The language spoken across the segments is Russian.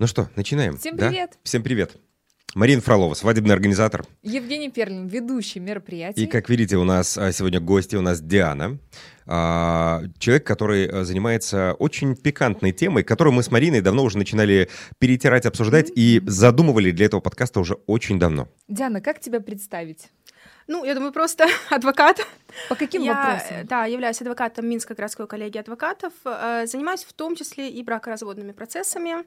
Ну что, начинаем? Всем да? привет. Всем привет. Марина Фролова, свадебный организатор. Евгений Перлин, ведущий мероприятий. И, как видите, у нас а, сегодня гости, у нас Диана. а, Человек, который а, занимается очень пикантной темой, которую мы с Мариной давно уже начинали перетирать, обсуждать и задумывали для этого подкаста уже очень давно. Диана, как тебя представить? Ну, я думаю, просто адвокат. По каким я, вопросам? Да, являюсь адвокатом Минской городской коллегии адвокатов. э, Занимаюсь в том числе и бракоразводными процессами.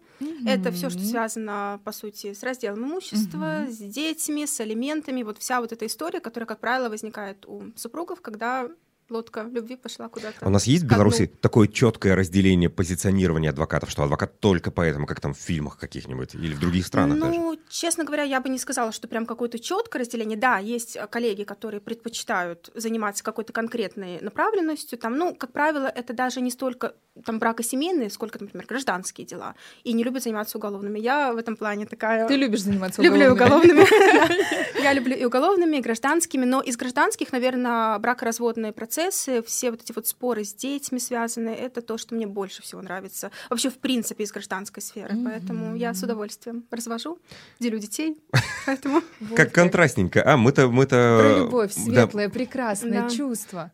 Это все, что связано, по сути, с разделом имущества, с детьми, с алиментами. Вот вся вот эта история, которая, как правило, возникает у супругов, когда лодка любви пошла куда-то. А у нас есть в ко дну. Беларуси такое четкое разделение позиционирования адвокатов, что адвокат только поэтому, как там в фильмах каких-нибудь или в других странах даже? Ну, честно говоря, я бы не сказала, что прям какое-то четкое разделение. Да, есть э, коллеги, которые предпочитают заниматься какой-то конкретной направленностью. Там, ну, как правило, это даже не столько там бракосемейные, сколько, например, гражданские дела. И не любят заниматься уголовными. Я в этом плане такая... Ты любишь заниматься Люблю уголовными? уголовными. Я люблю и уголовными, и гражданскими, но из гражданских, наверное, бракоразводные процессы, все вот эти вот споры с детьми связанные, это то, что мне больше всего нравится. Вообще, в принципе, из гражданской сферы. Поэтому я с удовольствием развожу, делю детей. Поэтому Как контрастненько. А, мы-то... мы-то Про любовь, да, светлое, прекрасное Да. чувство.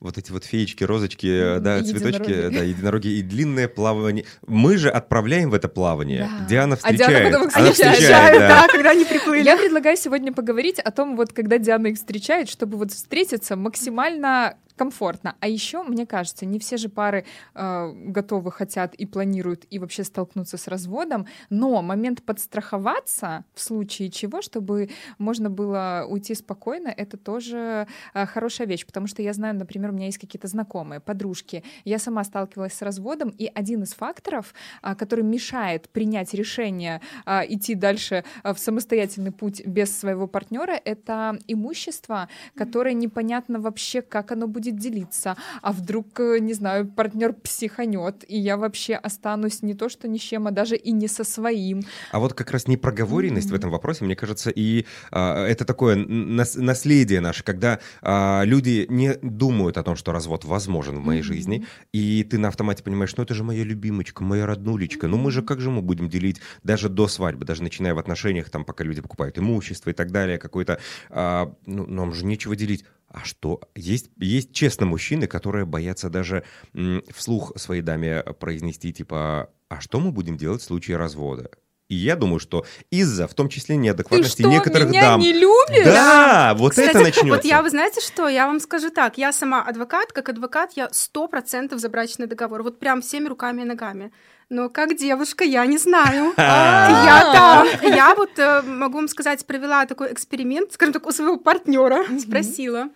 Вот эти вот феечки, розочки, Мгм. да, И цветочки, единороги. да, единороги и длинное плавание. Мы же отправляем в это плавание. Да. Диана А Диана встречает. потом их Она встречает. встречает, да. да, когда они приплыли. Я предлагаю сегодня поговорить о том, вот когда Диана их встречает, чтобы вот встретиться максимально комфортно. А еще, мне кажется, не все же пары э, готовы, хотят и планируют и вообще столкнуться с разводом, но момент подстраховаться в случае чего, чтобы можно было уйти спокойно, это тоже э, хорошая вещь, потому что я знаю, например, у меня есть какие-то знакомые, подружки, я сама сталкивалась с разводом, и один из факторов, а, который мешает принять решение а, идти дальше а, в самостоятельный путь без своего партнера, это имущество, которое непонятно вообще, как оно будет делиться. А вдруг, э, не знаю, партнер психанет, и я вообще останусь не то что ни с чем, а даже и не со своим. А вот как раз непроговоренность в этом вопросе, мне кажется, и а, это такое нас- наследие наше, когда а, люди не думают о том, что развод возможен в моей жизни, и ты на автомате понимаешь, ну это же моя любимочка, моя роднулечка, ну мы же как же мы будем делить даже до свадьбы, даже начиная в отношениях, там, пока люди покупают имущество и так далее, какой-то, а, ну нам же нечего делить. А что? Есть, есть честно мужчины, которые боятся даже м, вслух своей даме произнести, типа, а что мы будем делать в случае развода? И я думаю, что из-за, в том числе, Ты неадекватности что, некоторых меня дам... не любишь? Да, вот Кстати, это начнется. Вот я, вы знаете что, я вам скажу так, я сама адвокат, как адвокат я сто процентов за брачный договор, вот прям всеми руками и ногами. Но как девушка, я не знаю. А. Я, да, я вот, э, могу вам сказать, провела такой эксперимент, скажем так, у своего партнера, спросила,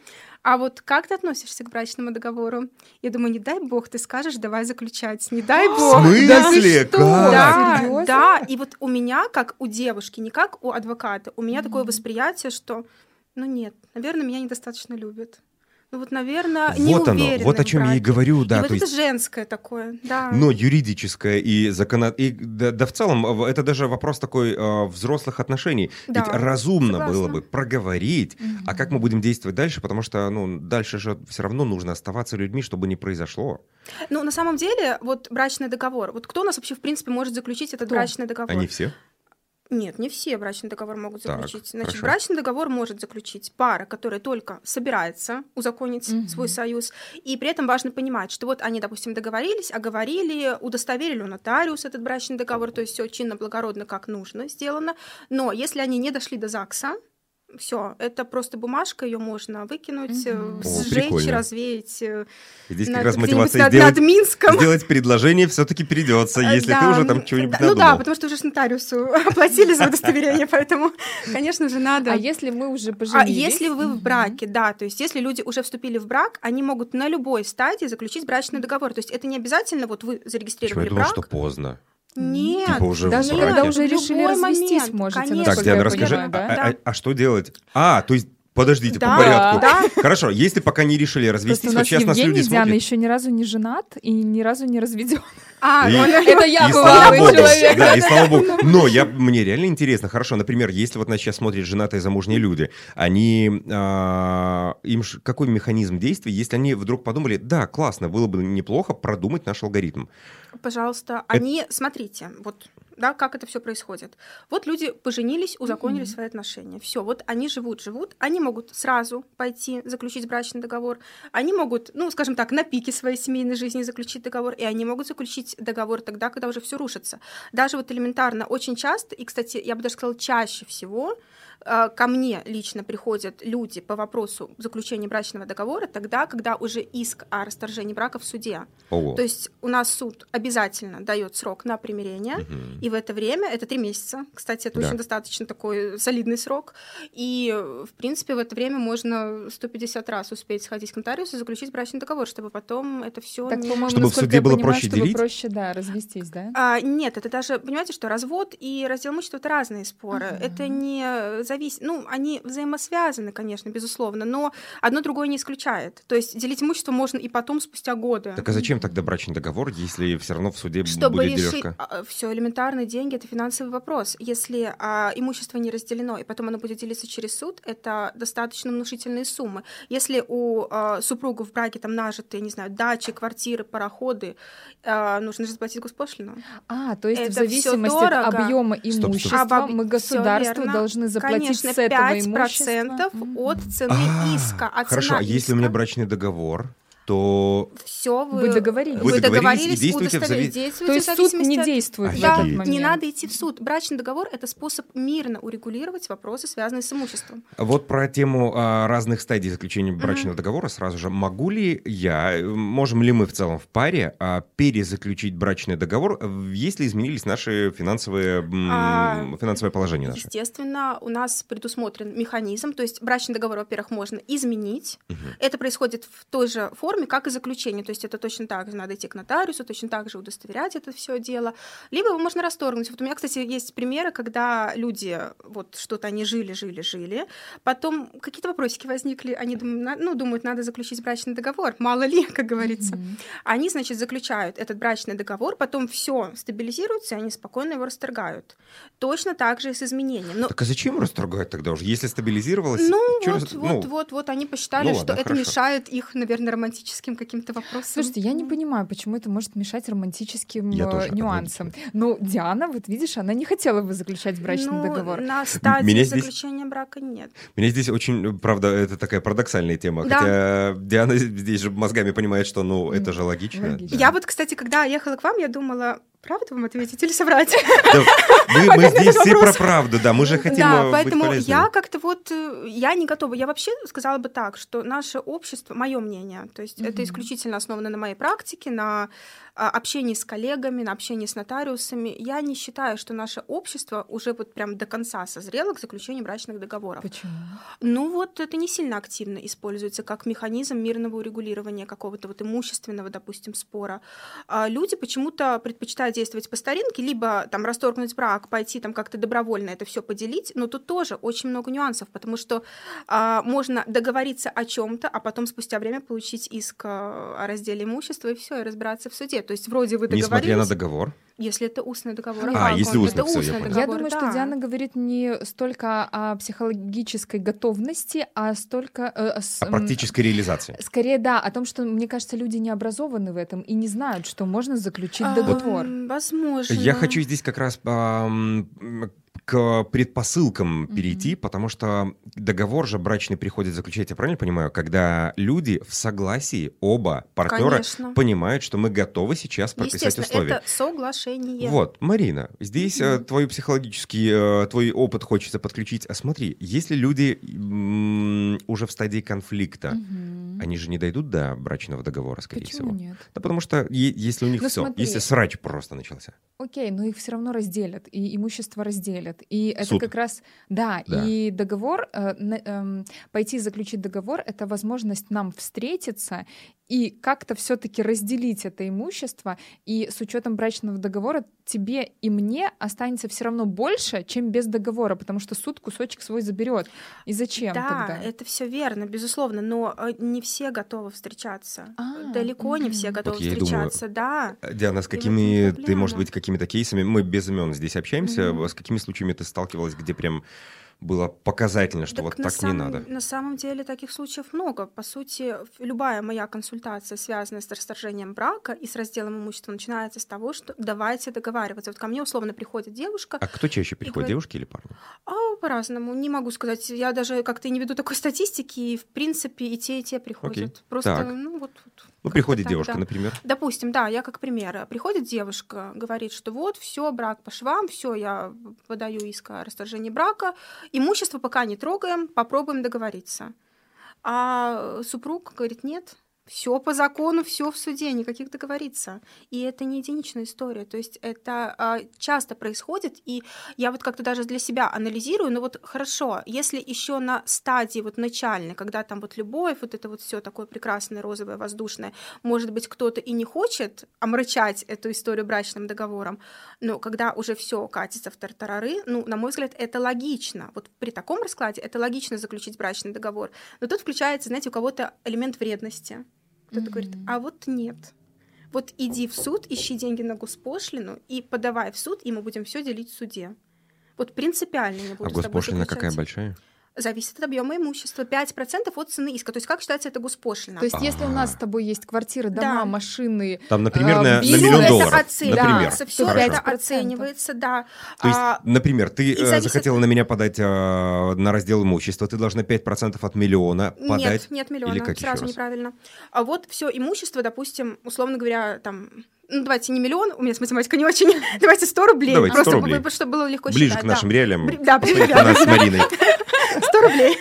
а вот как ты относишься к брачному договору? Я думаю, не дай бог ты скажешь, давай заключать, не дай В бог. смысле? Да ты что? Как? Да, да, и вот у меня, как у девушки, не как у адвоката, у меня такое восприятие, что, ну нет, наверное, меня недостаточно любят. Вот, наверное, не Вот оно, вот о чем я и говорю, да, и вот то это есть... женское такое, да. Но юридическое и закона... И, да, да в целом, это даже вопрос такой э, взрослых отношений. Да, Ведь разумно согласна. было бы проговорить, а как мы будем действовать дальше, потому что, ну, дальше же все равно нужно оставаться людьми, чтобы не произошло. Ну, на самом деле, вот брачный договор, вот кто у нас вообще, в принципе, может заключить этот Кто? брачный договор? Они все? Нет, не все брачный договор могут Так, заключить. Значит, хорошо. брачный договор может заключить пара, которая только собирается узаконить Мгм. свой союз. И при этом важно понимать, что вот они, допустим, договорились, оговорили, удостоверили у нотариуса этот брачный договор, то есть все чинно, благородно, как нужно сделано. Но если они не дошли до ЗАГСа, все, это просто бумажка, ее можно выкинуть, О, сжечь, прикольно. развеять. э, Здесь над- как раз мотивация над, сделать, над Минском. сделать предложение все-таки придется, Э, если ты да, уже там чего-нибудь да, Ну надумал. да, потому что уже с нотариусу оплатили за удостоверение, поэтому, конечно же, надо. А если мы уже А поженились? если вы в браке, да, то есть если люди уже вступили в брак, они могут на любой стадии заключить брачный договор. То есть это не обязательно, вот вы Почему я зарегистрировали думал, брак. что поздно? Нет. Типа уже в Даже браке. когда уже В решили развестись, момент, можете, конечно. Так, Диана, расскажи, понимаю, да? а, а- а что делать? А, то есть, подождите, по Да, порядку. да. Хорошо, если пока не решили развестись, у вот нас сейчас нас Евгений люди Диана смотрят. еще ни разу не женат и ни разу не разведен. А, И- он- Это я был человек. да, и слава богу. Но я, мне реально интересно, хорошо, например, если вот нас сейчас смотрят женатые замужние люди, они, а, им ж- какой механизм действий, если они вдруг подумали, да, классно, было бы неплохо продумать наш алгоритм. Пожалуйста, они, смотрите, вот да, как это все происходит. Вот люди поженились, узаконили mm-hmm. свои отношения. Все, вот они живут, живут. Они могут сразу пойти заключить брачный договор. Они могут, ну, скажем так, на пике своей семейной жизни заключить договор, и они могут заключить договор тогда, когда уже все рушится. Даже вот элементарно, очень часто, и, кстати, я бы даже сказала, чаще всего ко мне лично приходят люди по вопросу заключения брачного договора тогда, когда уже иск о расторжении брака в суде. Ого. То есть у нас суд обязательно дает срок на примирение, угу. и в это время, это три месяца, кстати, это да. очень достаточно такой солидный срок, и, в принципе, в это время можно 150 раз успеть сходить к нотариусу и заключить брачный договор, чтобы потом это все так, не... Чтобы в суде было понимаю, проще чтобы делить? проще, да, развестись, да? А, нет, это даже, понимаете, что развод и раздел имущества — это разные споры. Угу. Это не зависит, ну, они взаимосвязаны, конечно, безусловно, но одно другое не исключает. То есть делить имущество можно и потом, спустя годы. Так а зачем тогда брачный договор, если все равно в суде Чтобы будет решить... дележка? А, все элементарные деньги — это финансовый вопрос. Если а, имущество не разделено, и потом оно будет делиться через суд, это достаточно внушительные суммы. Если у а, супругов в браке там нажиты, не знаю, дачи, квартиры, пароходы, а, нужно же заплатить госпошлину. А, то есть это в зависимости от объема имущества стоп, стоп. мы государству должны заплатить Конечно, с этого 5% имущества. от цены А, иска. А Хорошо, цена а если у меня брачный договор, то все вы, Вы договорились. Вы, Вы договорились и действуйте в зави- действуйте То в есть суд зависимости не от- действует в Да, этот момент. не надо идти в суд. Брачный договор это способ мирно урегулировать вопросы, связанные с имуществом. Вот про тему а, разных стадий заключения брачного договора сразу же. Могу ли я, можем ли мы в целом в паре а, перезаключить брачный договор, если изменились наши финансовые, м, А, финансовое положение наше? Естественно, у нас предусмотрен механизм, то есть брачный договор, во-первых, можно изменить. Это происходит в той же форме, как и заключение, то есть это точно так же надо идти к нотариусу, точно так же удостоверять это все дело. Либо его можно расторгнуть. Вот у меня, кстати, есть примеры, когда люди вот что-то они жили, жили, жили, потом какие-то вопросики возникли, они думают, ну, думают, надо заключить брачный договор, мало ли, как говорится. Они, значит, заключают этот брачный договор, потом все стабилизируется, и они спокойно его расторгают. Точно так же и с изменением. Но Так а зачем расторгать тогда уже? Если стабилизировалось... ну, вот, рас- вот, ну, вот, вот, они посчитали, ну что ладно, это хорошо. мешает их, наверное, романтическим каким-то вопросам. Слушайте, я не понимаю, почему это может мешать романтическим Я э, тоже нюансам. Ну, Диана, вот видишь, она не хотела бы заключать брачный ну, договор. На стадии Меня здесь- заключения брака нет. Меня здесь очень, правда, это такая парадоксальная тема. Да. Хотя Диана здесь же мозгами понимает, что, ну, это же логично. логично. да. Я вот, кстати, когда ехала к вам, я думала, правду вам ответить или соврать? Да, мы, мы здесь все про правду, да, мы же хотим да, э, быть поэтому полезными. я как-то вот, э, я не готова. Я вообще сказала бы так, что наше общество, мое мнение, то есть это исключительно основано на моей практике, на общении с коллегами, на общении с нотариусами. Я не считаю, что наше общество уже вот прям до конца созрело к заключению брачных договоров. Почему? Ну вот это не сильно активно используется как механизм мирного урегулирования какого-то вот имущественного, допустим, спора. А люди почему-то предпочитают действовать по старинке, либо там расторгнуть брак, пойти там как-то добровольно это все поделить, но тут тоже очень много нюансов, потому что а, можно договориться о чем-то, а потом спустя время получить иск а, о разделе имущества и все, и разбираться в суде. То есть вроде вы договорились, Несмотря на договор. если это устный договор. А, как если устный, это всё, я устный понял. договор, Я думаю, что да. Диана говорит не столько о психологической готовности, а столько... э, с- О практической реализации. Скорее, да, о том, что, мне кажется, люди не образованы в этом и не знают, что можно заключить А, договор. Возможно. Я хочу здесь как раз к предпосылкам перейти, потому что договор же брачный приходит заключать, я правильно понимаю, когда люди в согласии, оба партнера Конечно. понимают, что мы готовы сейчас прописать условия. это соглашение. Вот, Марина, здесь э, твой психологический, э, твой опыт хочется подключить. А смотри, если люди м, уже в стадии конфликта, Мгм. они же не дойдут до брачного договора, скорее Почему всего. нет? Да потому что если у них Ну, все, смотри. если срач просто начался. Окей, но их все равно разделят, и имущество разделят. И это Суд. как раз, да, Да. и договор, э, эм, пойти заключить договор, это возможность нам встретиться и как-то все-таки разделить это имущество. И с учетом брачного договора тебе и мне останется все равно больше, чем без договора, потому что суд кусочек свой заберет. И зачем да, тогда? это все верно, безусловно, но э, не все готовы встречаться. А, Далеко не все готовы Вот я и думаю, встречаться, да. Э, Диана, с какими ты, может быть, какими-то кейсами, мы без имен здесь общаемся, Мгм. с какими случаями ты сталкивалась, где прям было показательно, что Так вот так не самом- надо? На самом деле таких случаев много. По сути, любая моя консультация, связанная с расторжением брака и с разделом имущества, начинается с того, что давайте договариваться. Вот ко мне условно приходит девушка, А кто чаще приходит, говорит- девушки или парни? а по-разному, не могу сказать. Я даже как-то не веду такой статистики, и в принципе и те, и те приходят. Просто, Так. ну вот. вот Ну, приходит так, девушка, да. например. Допустим, да, я как пример. Приходит девушка, говорит, что вот, все, брак по швам, все, я подаю иск о расторжении брака, имущество пока не трогаем, попробуем договориться. А супруг говорит, нет, все по закону, все в суде, никаких договориться. И это не единичная история. То есть это а, часто происходит, и я вот как-то даже для себя анализирую, ну вот хорошо, если еще на стадии вот начальной, когда там вот любовь, вот это вот все такое прекрасное, розовое, воздушное, может быть, кто-то и не хочет омрачать эту историю брачным договором, но когда уже все катится в тартарары, ну, на мой взгляд, это логично. Вот при таком раскладе это логично заключить брачный договор. Но тут включается, знаете, у кого-то элемент вредности. Кто-то говорит, а вот нет. Вот иди в суд, ищи деньги на госпошлину и подавай в суд, и мы будем все делить в суде. Вот принципиально не буду А с тобой госпошлина какая большая? Зависит от объема имущества. 5% от цены иска. То есть как считается это госпошлина? То есть, если у нас с тобой есть квартира, дома, Да. машины, Там, например, на, на миллион это долларов. оценивается, Например. все Хорошо. это 5%. оценивается, да. То есть, А, например, ты э, зависит захотела от- на меня подать э, на раздел имущества, ты должна 5% от миллиона подать. Нет, нет миллиона, Или как сразу раз? неправильно. А вот все имущество, допустим, условно говоря, там, ну давайте не миллион, у меня с математикой не очень, давайте 100 рублей, Давайте 100 просто рублей. бы- чтобы было легко Ближе считать. к да. нашим реалиям. Да, нас с Мариной. 100 рублей.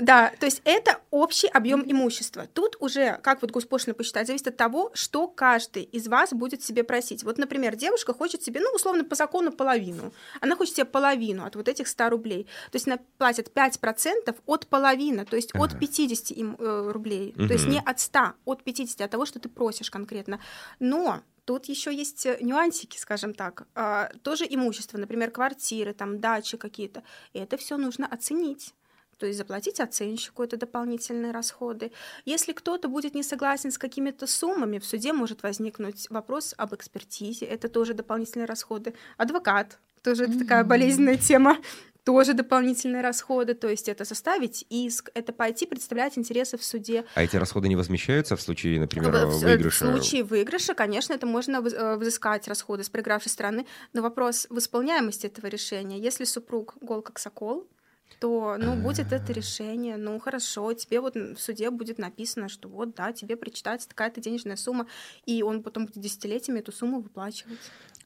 Да, то есть это общий объем имущества. Тут уже, как вот госпошлину посчитать, зависит от того, что каждый из вас будет себе просить. Вот, например, девушка хочет себе, ну, условно, по закону половину. Она хочет себе половину от вот этих 100 рублей. То есть она платит 5% от половины, то есть от Ага. 50 им, э, рублей. То есть не от 100, от 50, от того, что ты просишь конкретно. Но Тут еще есть э, нюансики, скажем так. А, Тоже имущество, например, квартиры, там, дачи какие-то. И это все нужно оценить. То есть заплатить оценщику это дополнительные расходы. Если кто-то будет не согласен с какими-то суммами, в суде может возникнуть вопрос об экспертизе. Это тоже дополнительные расходы. Адвокат тоже это такая болезненная тема. Тоже дополнительные расходы. То есть это составить иск, это пойти представлять интересы в суде. А эти расходы не возмещаются в случае, например, В- в- выигрыша? В случае выигрыша, конечно, это можно э, взыскать расходы с проигравшей стороны, но вопрос в исполняемости этого решения. Если супруг гол как сокол, то, ну, будет это решение, ну, хорошо, тебе вот в суде будет написано, что вот, да, тебе причитается такая-то денежная сумма, и он потом будет десятилетиями эту сумму выплачивать.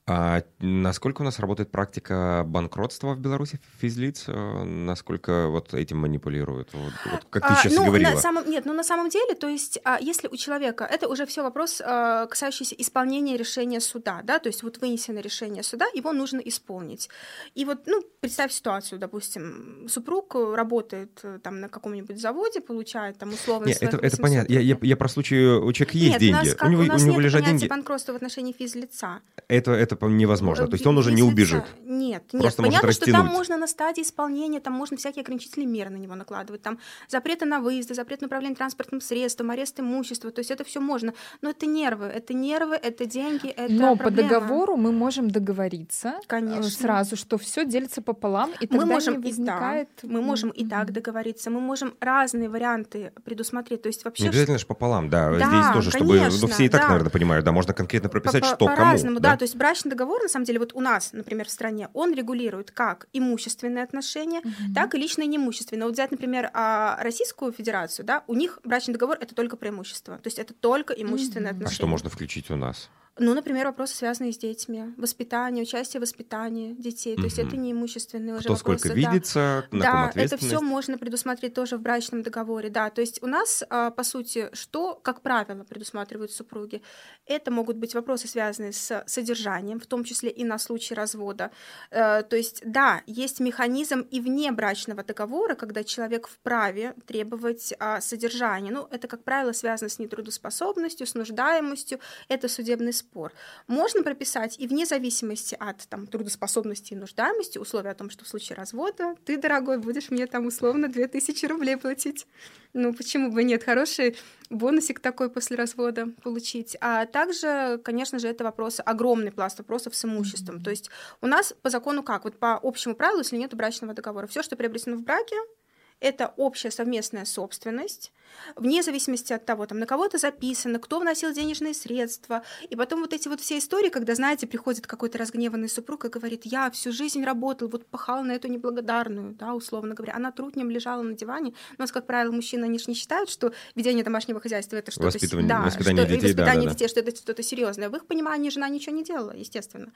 А насколько у нас работает практика банкротства в Беларуси физлиц? Э, Насколько вот этим манипулируют? Вот, вот как ты А, сейчас ну, говорила. На самом, нет, ну на самом деле, то есть, а, если у человека, это уже все вопрос, а, касающийся исполнения решения суда, да, то есть вот вынесено решение суда, его нужно исполнить. И вот, ну, представь ситуацию, допустим, супруг работает э, там на каком-нибудь заводе, получает там условно Нет, это, это 800 понятно. Я, я, я про случай, у человека есть нет, деньги, у нас, как, у него, у нас у него нет лежат деньги. банкротства в отношении физлица. Это, это по- невозможно. Э, То есть он уже не убежит. Нет, нет. Просто может Понятно, что там можно на стадии исполнения, там можно всякие ограничительные меры на него накладывать. Там запреты на выезды, запрет на управление транспортным средством, арест имущества. То есть это все можно. Но это нервы, это нервы, это деньги, это Но по проблема. договору мы можем договориться э, Конечно. сразу, что все делится пополам, и тогда мы можем не и возникает... так, мы можем и так договориться, мы можем разные варианты предусмотреть. То есть вообще Не обязательно же пополам, да. Да, Здесь тоже, чтобы... Ну, конечно, все и так, да. наверное, понимают, да. Можно конкретно прописать, по- что по-разному, кому. да? то есть брачный договор, на самом деле, вот у нас, например, в стране, он регулирует как имущественные отношения, Мгм. так и личные неимущественные. Вот взять, например, а, Российскую Федерацию, да, у них брачный договор это только про имущество, то есть это только имущественные. А отношения. что можно включить у нас? Ну, например, вопросы, связанные с детьми, воспитание, участие в воспитании детей, то есть это не имущественные уже Кто вопросы. сколько да. видится, на ком Да, это ответственность. все можно предусмотреть тоже в брачном договоре, да. То есть у нас, а, по сути, что, как правило, предусматривают супруги, это могут быть вопросы, связанные с содержанием, в том числе и на случай развода. Э, То есть, да, есть механизм и вне брачного договора, когда человек вправе требовать а, содержания. Ну, это, как правило, связано с нетрудоспособностью, с нуждаемостью, это судебный спор. Спор. Можно прописать и вне зависимости от там, трудоспособности и нуждаемости условия о том, что в случае развода ты, дорогой, будешь мне там условно 2000 рублей платить. Ну, почему бы нет? Хороший бонусик такой после развода получить. А также, конечно же, это вопрос, огромный пласт вопросов с имуществом. Mm-hmm. То есть у нас по закону как? Вот по общему правилу, если нет брачного договора, все, что приобретено в браке, это общая совместная собственность, вне зависимости от того, там, на кого это записано, кто вносил денежные средства. И потом вот эти вот все истории, когда, знаете, приходит какой-то разгневанный супруг и говорит, я всю жизнь работал, вот пахал на эту неблагодарную, да, условно говоря. Она труднем лежала на диване. У нас, как правило, мужчины, они же не считают, что ведение домашнего хозяйства это что-то... Воспитывание, да, воспитание что, детей, воспитание да, детей, да. что это что-то серьезное. В их понимании жена ничего не делала, естественно.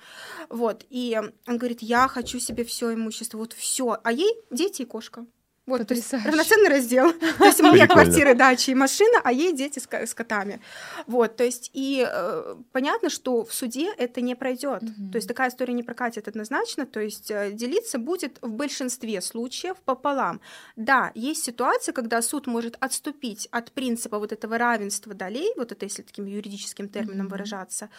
Вот. И он говорит, я хочу себе все имущество, вот все. А ей дети и кошка. Вот, то есть равноценный раздел. То есть у меня квартира, дача и машина, а ей дети с, с котами. Вот, то есть и э, понятно, что в суде это не пройдет. Mm-hmm. То есть такая история не прокатит однозначно. То есть э, делиться будет в большинстве случаев пополам. Да, есть ситуация, когда суд может отступить от принципа вот этого равенства долей, вот это если таким юридическим термином mm-hmm. выражаться,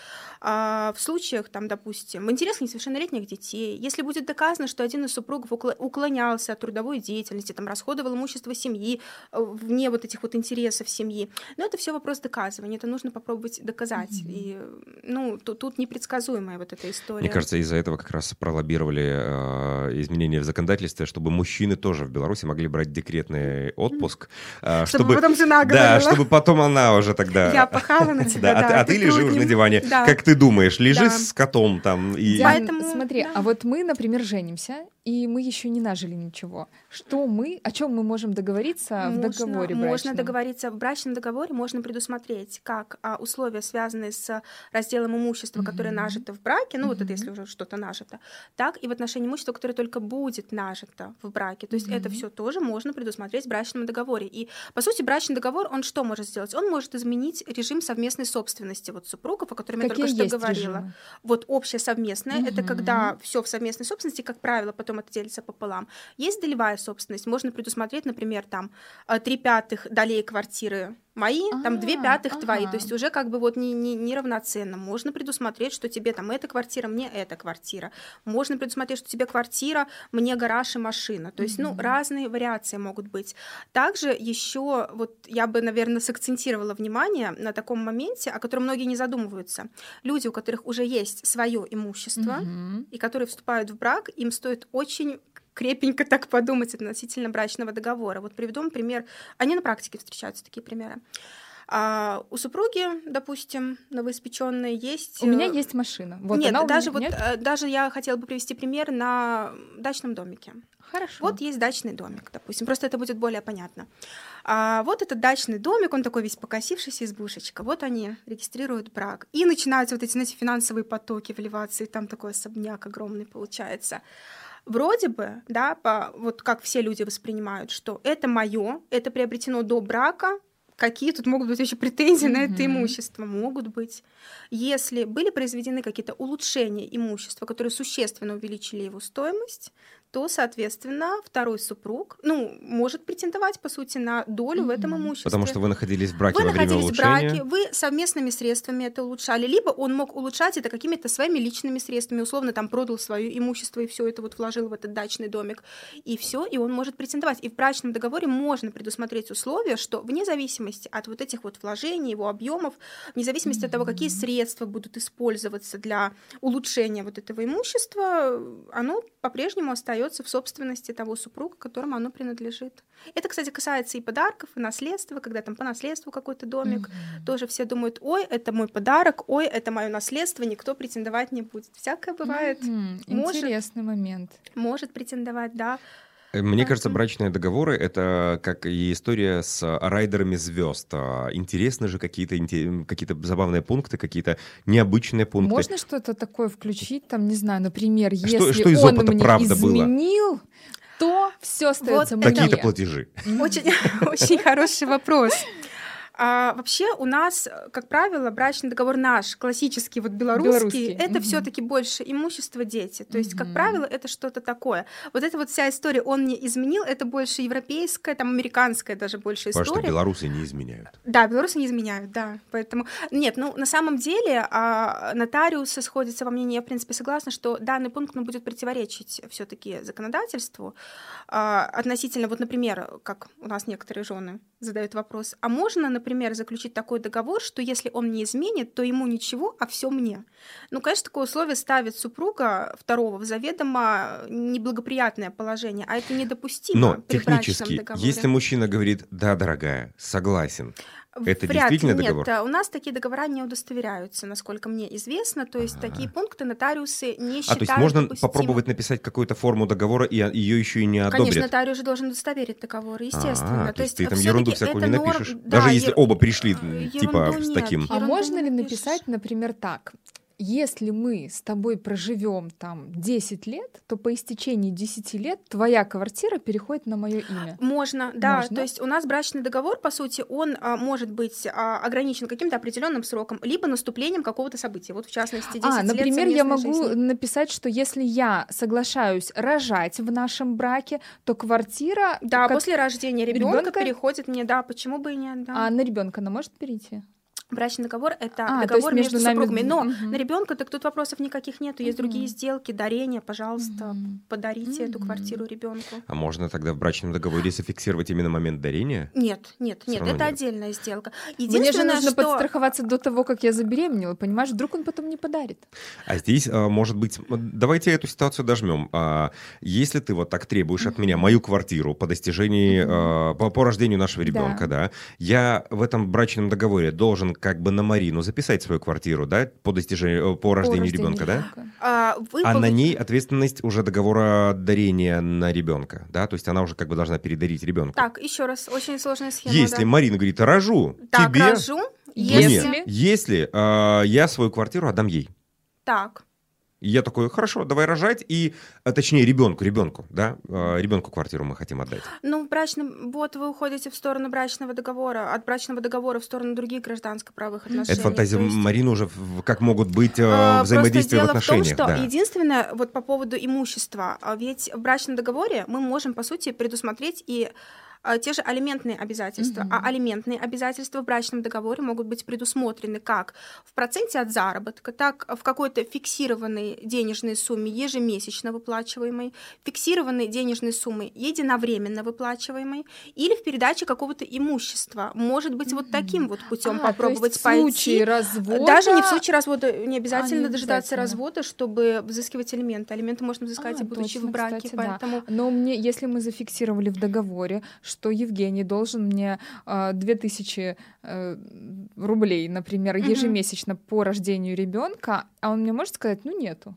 а, в случаях, там, допустим, в интересах несовершеннолетних детей, если будет доказано, что один из супругов уклонялся от трудовой деятельности, там, расходовал имущество семьи э, вне вот этих вот интересов семьи. Но это все вопрос доказывания, это нужно попробовать доказать. Mm-hmm. И, ну, тут, тут непредсказуемая вот эта история. Мне кажется, из-за этого как раз пролоббировали э, изменения в законодательстве, чтобы мужчины тоже в Беларуси могли брать декретный отпуск. Э, чтобы, чтобы потом жена говорила. Да, чтобы потом она уже тогда... Я пахала на тебя, да. А, а ты лежи уже на диване, как ты думаешь, лежи с котом там. И... Поэтому, смотри, а вот мы, например, женимся, и мы еще не нажили ничего. Что мы, о чем мы можем договориться можно, в договоре брачном? Можно договориться в брачном договоре, можно предусмотреть как а, условия, связанные с разделом имущества, mm-hmm. которое нажито в браке, ну mm-hmm. вот это если уже что-то нажито, так и в отношении имущества, которое только будет нажито в браке. То есть mm-hmm. это все тоже можно предусмотреть в брачном договоре. И по сути брачный договор он что может сделать? Он может изменить режим совместной собственности вот супругов, о котором Какие я только что говорила. Режимы? Вот общая совместная, mm-hmm. это когда все в совместной собственности, как правило, потом это делится пополам. Есть долевая собственность, можно предусмотреть, например, там э, три пятых долей квартиры мои, а, там две пятых ага. твои, то есть уже как бы вот не, не, не равноценно. Можно предусмотреть, что тебе там эта квартира, мне эта квартира. Можно предусмотреть, что тебе квартира, мне гараж и машина. То есть, mm-hmm. ну, разные вариации могут быть. Также еще вот я бы, наверное, сакцентировала внимание на таком моменте, о котором многие не задумываются. Люди, у которых уже есть свое имущество mm-hmm. и которые вступают в брак, им стоит очень крепенько так подумать относительно брачного договора. Вот приведу пример. Они на практике встречаются, такие примеры. А у супруги, допустим, новоиспеченной есть... У меня э, есть машина. Вот нет, даже меня... вот нет? Э, даже я хотела бы привести пример на дачном домике. Хорошо. Вот есть дачный домик, допустим. Просто это будет более понятно. А вот этот дачный домик, он такой весь покосившийся, избушечка. Вот они регистрируют брак. И начинаются вот эти, знаете, финансовые потоки вливаться, и там такой особняк огромный получается вроде бы, да, по, вот как все люди воспринимают, что это мое, это приобретено до брака, какие тут могут быть еще претензии mm-hmm. на это имущество? Могут быть. Если были произведены какие-то улучшения имущества, которые существенно увеличили его стоимость, то, соответственно, второй супруг, ну, может претендовать, по сути, на долю mm-hmm. в этом имуществе. Потому что вы находились в браке вы во время улучшения. Находились в браке, вы совместными средствами это улучшали, либо он мог улучшать это какими-то своими личными средствами, условно там продал свое имущество и все это вот вложил в этот дачный домик, и все, и он может претендовать. И в брачном договоре можно предусмотреть условия, что вне зависимости от вот этих вот вложений, его объемов, вне зависимости mm-hmm. от того, какие средства будут использоваться для улучшения вот этого имущества, оно по-прежнему остается в собственности того супруга, которому оно принадлежит. Это, кстати, касается и подарков, и наследства, когда там по наследству какой-то домик, mm-hmm. тоже все думают, ой, это мой подарок, ой, это мое наследство, никто претендовать не будет. Всякое бывает. Mm-hmm. Может, Интересный момент. Может претендовать, да. Э, мне кажется, брачные договоры это как и история с райдерами звезд. А, интересны же какие-то какие-то забавные пункты, какие-то необычные пункты. Можно что-то такое включить, там, не знаю, например, если что, что из он мне правда изменил, было? то все остается вот Какие-то платежи. Очень, очень хороший вопрос. А, вообще у нас, как правило, брачный договор наш, классический, вот белорусский, белорусский. это угу. все таки больше имущество дети. То есть, угу. как правило, это что-то такое. Вот эта вот вся история «он не изменил», это больше европейская, там, американская даже больше история. Потому что белорусы не изменяют. Да, белорусы не изменяют, да. Поэтому, нет, ну, на самом деле, а, нотариусы сходятся во мнении, я, в принципе, согласна, что данный пункт ну, будет противоречить все таки законодательству а, относительно, вот, например, как у нас некоторые жены задают вопрос, а можно, например, заключить такой договор, что если он не изменит, то ему ничего, а все мне. Ну, конечно, такое условие ставит супруга второго в заведомо неблагоприятное положение, а это недопустимо. Но технически, если мужчина говорит, да, дорогая, согласен, это Вряд действительно ли. договор? Нет, у нас такие договора не удостоверяются, насколько мне известно. То есть А-а-а. такие пункты нотариусы не считают А, то есть можно допустимым. попробовать написать какую-то форму договора, и ее еще и не одобрят? Конечно, нотариус же должен удостоверить договор, естественно. А-а-а, то, есть ты там ерунду всякую не напишешь? Да, Даже если оба пришли, типа, с таким... А можно ли написать, например, так? Если мы с тобой проживем там 10 лет, то по истечении 10 лет твоя квартира переходит на мое имя. Можно, да. Можно? То есть у нас брачный договор, по сути, он а, может быть а, ограничен каким-то определенным сроком, либо наступлением какого-то события. Вот в частности, 10 а, лет например, я могу жизни. написать, что если я соглашаюсь рожать в нашем браке, то квартира. Да, как... после рождения ребенка переходит мне, да, почему бы и нет. Да. А на ребенка она может перейти? Брачный договор это а, договор между, между супругами. Но угу. на ребенка так тут вопросов никаких нет. Есть угу. другие сделки, дарения, пожалуйста, угу. подарите угу. эту квартиру ребенку. А можно тогда в брачном договоре зафиксировать именно момент дарения? Нет, нет, нет, это нет. отдельная сделка. Мне же нужно что... подстраховаться до того, как я забеременела, понимаешь? Вдруг он потом не подарит. А здесь, а, может быть, давайте эту ситуацию дожмем. А, если ты вот так требуешь от меня мою квартиру по достижении, по, по рождению нашего ребенка, да. да, я в этом брачном договоре должен как бы на Марину записать свою квартиру, да, по достижению, по рождению, по ребенка, да? А, вы а на ней ответственность уже договора дарения на ребенка, да, то есть она уже как бы должна передарить ребенка. Так, еще раз, очень сложная схема. Если да. Марина говорит, рожу так, тебе, рожу, если, Нет, если э, я свою квартиру отдам ей. Так. И я такой, хорошо, давай рожать, и, а, точнее, ребенку, ребенку, да, а, ребенку квартиру мы хотим отдать. Ну, брачный, вот вы уходите в сторону брачного договора, от брачного договора в сторону других гражданско-правовых отношений. Это фантазия есть... Марины уже, как могут быть а, взаимодействия в отношениях. в том, что да. единственное, вот по поводу имущества, ведь в брачном договоре мы можем, по сути, предусмотреть и а, те же алиментные обязательства. Mm-hmm. А алиментные обязательства в брачном договоре могут быть предусмотрены как в проценте от заработка, так в какой-то фиксированной денежной сумме ежемесячно выплачиваемой, фиксированной денежной суммы единовременно выплачиваемой или в передаче какого-то имущества. Может быть, mm-hmm. вот таким вот путем а, попробовать то есть в случае развода... Даже не в случае развода, не обязательно а, не дожидаться обязательно. развода, чтобы взыскивать алименты. Алименты можно взыскать а, и будучи точно, в браке. Кстати, поэтому... да. Но мне, если мы зафиксировали в договоре, что Евгений должен мне э, 2000 э, рублей, например, ежемесячно mm-hmm. по рождению ребенка, а он мне может сказать, ну нету.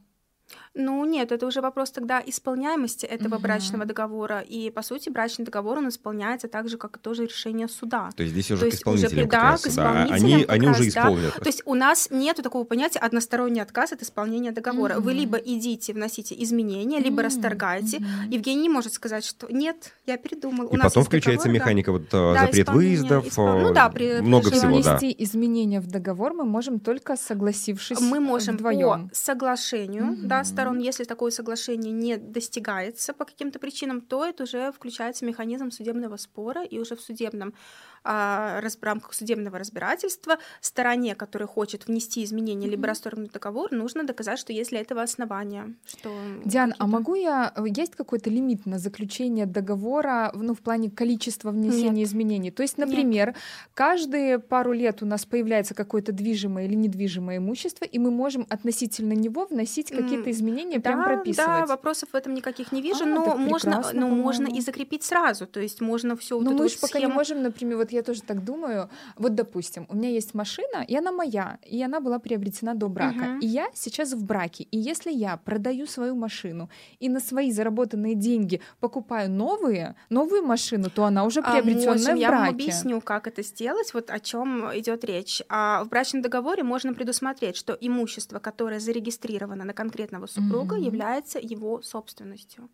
Ну нет, это уже вопрос тогда исполняемости этого угу. брачного договора. И по сути брачный договор он исполняется так же, как и тоже решение суда. То есть здесь уже То к исполнителям уже, как да, раз, к исполнителям да. Они, они раз, уже исполнят. Да. То есть у нас нет такого понятия односторонний отказ от исполнения договора. Угу. Вы либо идите, вносите изменения, либо угу. расторгаете. Угу. Евгений не может сказать, что нет, я передумал. И у потом включается договор, механика да. вот э, да, запрет выездов, испол... ну, да, при, много при всего. Внести да. изменения в договор мы можем только согласившись Мы можем вдвоем. по соглашению угу. да, сторон, если такое соглашение не достигается по каким-то причинам, то это уже включается механизм судебного спора, и уже в судебном в рамках судебного разбирательства стороне, которая хочет внести изменения либо расторгнуть договор, нужно доказать, что есть для этого основания. Что Диан, а могу я... Есть какой-то лимит на заключение договора ну, в плане количества внесения Нет. изменений? То есть, например, Нет. каждые пару лет у нас появляется какое-то движимое или недвижимое имущество, и мы можем относительно него вносить какие-то изменения, да, прям прописывать. Да, вопросов в этом никаких не вижу, а, но можно, но можно и закрепить сразу, то есть можно все вот Но мы вот пока не можем, например, вот я тоже так думаю. Вот, допустим, у меня есть машина, и она моя, и она была приобретена до брака. Uh-huh. И я сейчас в браке. И если я продаю свою машину и на свои заработанные деньги покупаю новые, новую машину, то она уже приобретенная а, можем, в браке. Я вам объясню, как это сделать, вот о чем идет речь. А в брачном договоре можно предусмотреть, что имущество, которое зарегистрировано на конкретного супруга, uh-huh. является его собственностью.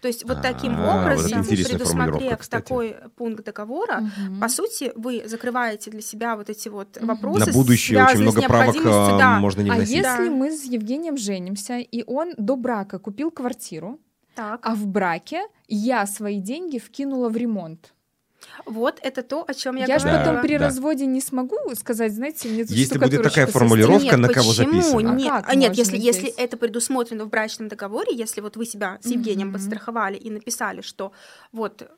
То есть вот таким А, вот образом, формулировка, предусмотрев такой пункт договора, Мгм. по сути, вы закрываете для себя вот эти вот Мгм. вопросы, На будущее очень много правок а, да. можно не А вносить. если Да. мы с Евгением женимся, и он до брака купил квартиру, Так. а в браке я свои деньги вкинула в ремонт? Вот это то, о чем я, Я, же говорила. потом при Да. разводе не смогу сказать, знаете, мне тут Если будет такая формулировка, состав- на кого почему? записано? Нет, А как а нет можно если, если это предусмотрено в брачном договоре, если вот вы себя с Евгением Мгм. подстраховали и написали, что вот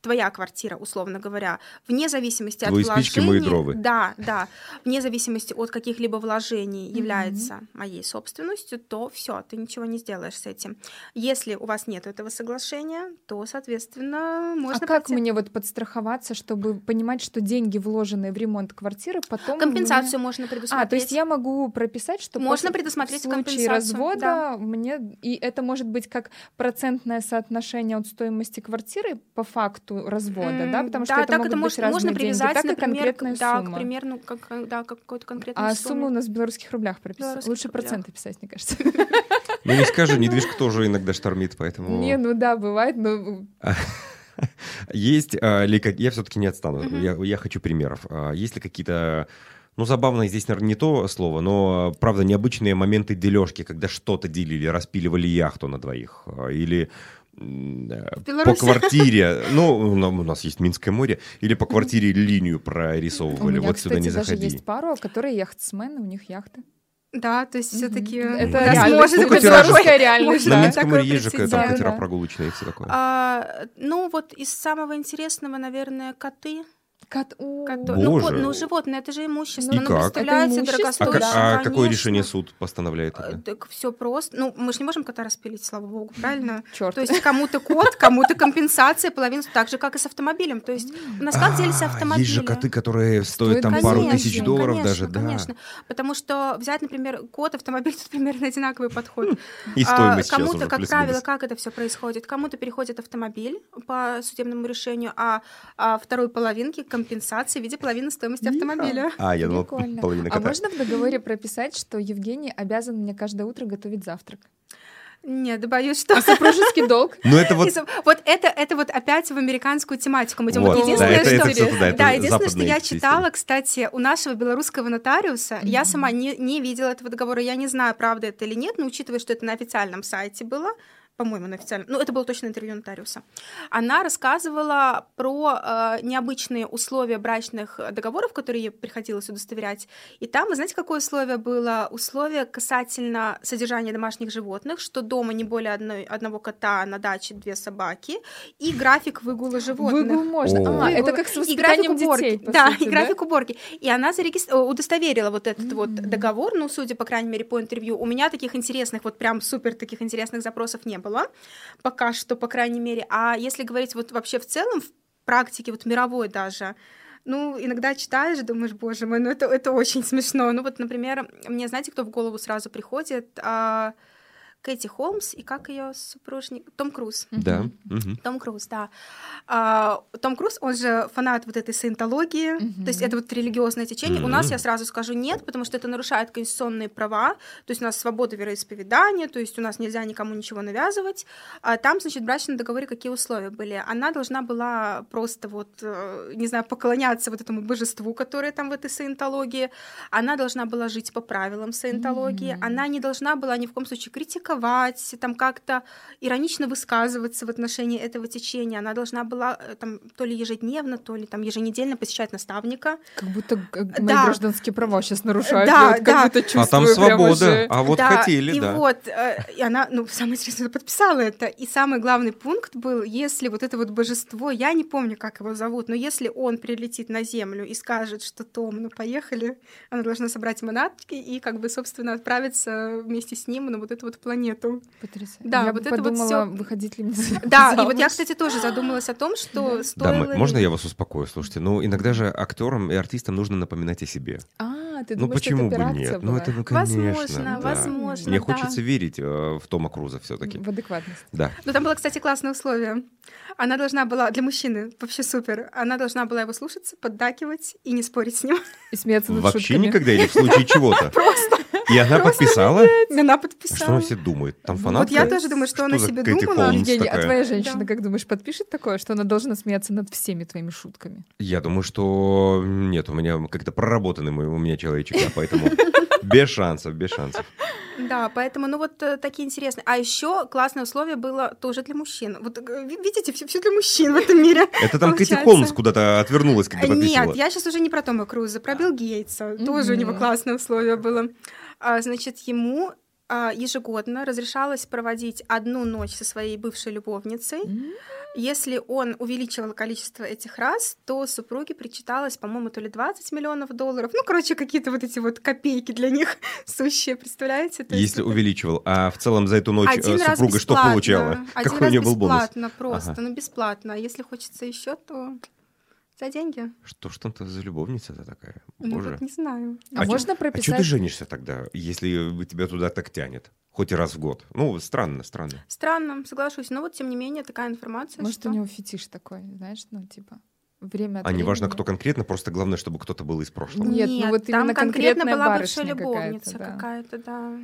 твоя квартира, условно говоря, вне зависимости Твои от вложений... спички, мои дровы. Да, да. Вне зависимости от каких-либо вложений Мгм. является моей собственностью, то все, ты ничего не сделаешь с этим. Если у вас нет этого соглашения, то, соответственно, можно а как пойти- мне вот подстраховаться, чтобы понимать, что деньги, вложенные в ремонт квартиры, потом... Компенсацию мне- можно предусмотреть. А, то есть я могу прописать, что Можно после- предусмотреть в случае компенсацию, развода да. мне... И это может быть как процентное соотношение от стоимости квартиры по факту развода, да? М, Потому да, что это так могут это быть можно, разные можно деньги, привязать, так и например, конкретная к, да, сумма. к примеру, как, да, как какой-то конкретной А сумме. сумму у нас в белорусских рублях прописано. белорусских Лучше рублях. проценты писать, мне кажется. Ну не скажи, недвижка тоже иногда штормит, поэтому... Не, ну да, бывает, но Есть а, ли. Я все-таки не отстану. Мгм. Я, я хочу примеров. А, Есть ли какие-то... Ну, забавно здесь, наверное, не то слово, но, правда, необычные моменты дележки, когда что-то делили, распиливали яхту на двоих. а, Или по квартире, ну, у на- у нас есть Минское море, или по квартире линию у прорисовывали, меня, вот сюда не даже заходи. есть пару, которые яхтсмены, у них яхты. Да, то есть все-таки Это может Ну, быть белорусская реальность, На да. Минском море есть же там Да, катера да. прогулочные и все такое. А, ну вот из самого интересного, наверное, коты. Кот- о, Кото- Ну, Боже. вот, ну, животное, это же имущество. И ну, как? представляете, Это имущество, А, дорогостоящее, а какое решение суд постановляет? Э, тогда? Так все просто. Ну, мы же не можем кота распилить, слава богу, правильно? Чёрт. То есть кому-то кот, кому-то компенсация, половину, так же, как и с автомобилем. То есть у нас как делятся А, автомобили? Есть же коты, которые стоят там пару тысяч долларов даже, да. Конечно, потому что взять, например, кот, автомобиль, тут примерно одинаковый подход. И А, стоимость сейчас Кому-то, как правило, как это все происходит? Кому-то переходит автомобиль по судебному решению, а, а второй половинке компенсации в виде половины стоимости автомобиля. А, я думал, Прикольно. половина А кота. можно в договоре прописать, что Евгений обязан мне каждое утро готовить завтрак? Нет, боюсь, что... А супружеский долг? Ну, это вот... Вот это, это вот опять в американскую тематику мы идем. Вот, Вот, да, единственное, это- это что... это да, единственное, что я читала, кстати, у нашего белорусского нотариуса, я сама не, не видела этого договора, я не знаю, правда это или нет, но учитывая, что это на официальном сайте было, по-моему, на официальном, ну, это было точно интервью нотариуса, она рассказывала про э, необычные условия брачных договоров, которые ей приходилось удостоверять. И там, вы знаете, какое условие было? Условие касательно содержания домашних животных, что дома не более одной, одного кота, на даче две собаки, и график выгула животных. Выгул можно. О. А, Выгул. это как с и график воспитанием уборки. детей. да, сути, и график уборки. И она зарегистр... о, удостоверила вот этот вот договор, ну, судя, по крайней мере, по интервью. У меня таких интересных, вот прям супер таких интересных запросов не было. Пока что, по крайней мере. А если говорить вот вообще в целом, в практике, вот мировой даже, ну, иногда читаешь, думаешь, боже мой, ну это, это очень смешно. Ну вот, например, мне знаете, кто в голову сразу приходит? А, Кэти Холмс и как ее супружник? Том Круз. Да. Том Круз, да. А, Том Круз, он же фанат вот этой саентологии, Мгм. то есть это вот религиозное течение. У нас, я сразу скажу, нет, потому что это нарушает конституционные права, то есть у нас свобода вероисповедания, то есть у нас нельзя никому ничего навязывать. А там, значит, в брачном договоре какие условия были? Она должна была просто вот, э, не знаю, поклоняться вот этому божеству, которое там в этой саентологии, она должна была жить по правилам саентологии, Мгм. она не должна была ни в коем случае критиковать, там как-то иронично высказываться в отношении этого течения. Она должна была э, там то ли ежедневно, то ли там еженедельно посещать наставника. Как будто г- мои Да. гражданские права сейчас нарушают. Да, вот как да. будто А там свобода. же. А вот Да, хотели, и да. вот, э, и она, ну, самое интересное, она подписала это. И самый главный пункт был, если вот это вот божество, я не помню, как его зовут, но если он прилетит на Землю и скажет, что Том, ну, поехали, она должна собрать манатки и, как бы, собственно, отправиться вместе с ним на вот эту вот планету. Потрясающе. Да, я вот это вот всё. выходить ли мне Да, и вот я, кстати, тоже задумалась о том, что Да, стоило ли- можно я вас успокою? Слушайте, ну иногда же актерам и артистам нужно напоминать о себе. А, А, ты Ну думаешь, что почему это бы нет? Ну была? это, ну, конечно. Возможно, да. возможно, Мне да. хочется верить э, в Тома Круза все-таки. В адекватность. Да. Ну, там было, кстати, классное условие. Она должна была, для мужчины, вообще супер, она должна была его слушаться, поддакивать и не спорить с ним. И смеяться над Вообще шутками. никогда или в случае чего-то. И она подписала? Она Что подписала. она себе думает? Там Вот фанатка? я тоже думаю, что она за себе Кэти думала. Евгений, а такая? твоя женщина, Да. как думаешь, подпишет такое, что она должна смеяться над всеми твоими шутками? Я думаю, что нет, у меня как-то проработанный мой- у меня человечек, я, поэтому без шансов, без шансов. Да, поэтому, ну вот э, такие интересные. А еще классное условие было тоже для мужчин. Вот э, ви- видите, все, для мужчин в этом мире. Это там Кэти. Холмс куда-то отвернулась, когда подписывала. Нет, я сейчас уже не про Тома Круза, про Билл Гейтса. Тоже у него классное условие было. А, Значит, ему а, ежегодно разрешалось проводить одну ночь со своей бывшей любовницей. Если он увеличивал количество этих раз, то супруге причиталось, по-моему, то ли 20 миллионов долларов. Ну, короче, какие-то вот эти вот копейки для них сущие, представляете? То Если это- увеличивал, а в целом за эту ночь э, один супруга что получала? Один Какой раз у нее был бонус? бесплатно просто, Ага. ну бесплатно. А если хочется еще, то за деньги. Что ж там-то за любовница-то такая? Ну Боже. вот не знаю. А, А чё- можно А что прописать? ты женишься тогда, если тебя туда так тянет? Хоть и раз в год. Ну, странно, странно. Странно, соглашусь. Но вот тем не менее такая информация. Может, что... у него фетиш такой, знаешь, ну, типа, время от А не важно, кто конкретно, просто главное, чтобы кто-то был из прошлого. Нет, ну вот там именно конкретно была бывшая барышня какая-то, любовница да. какая-то, да.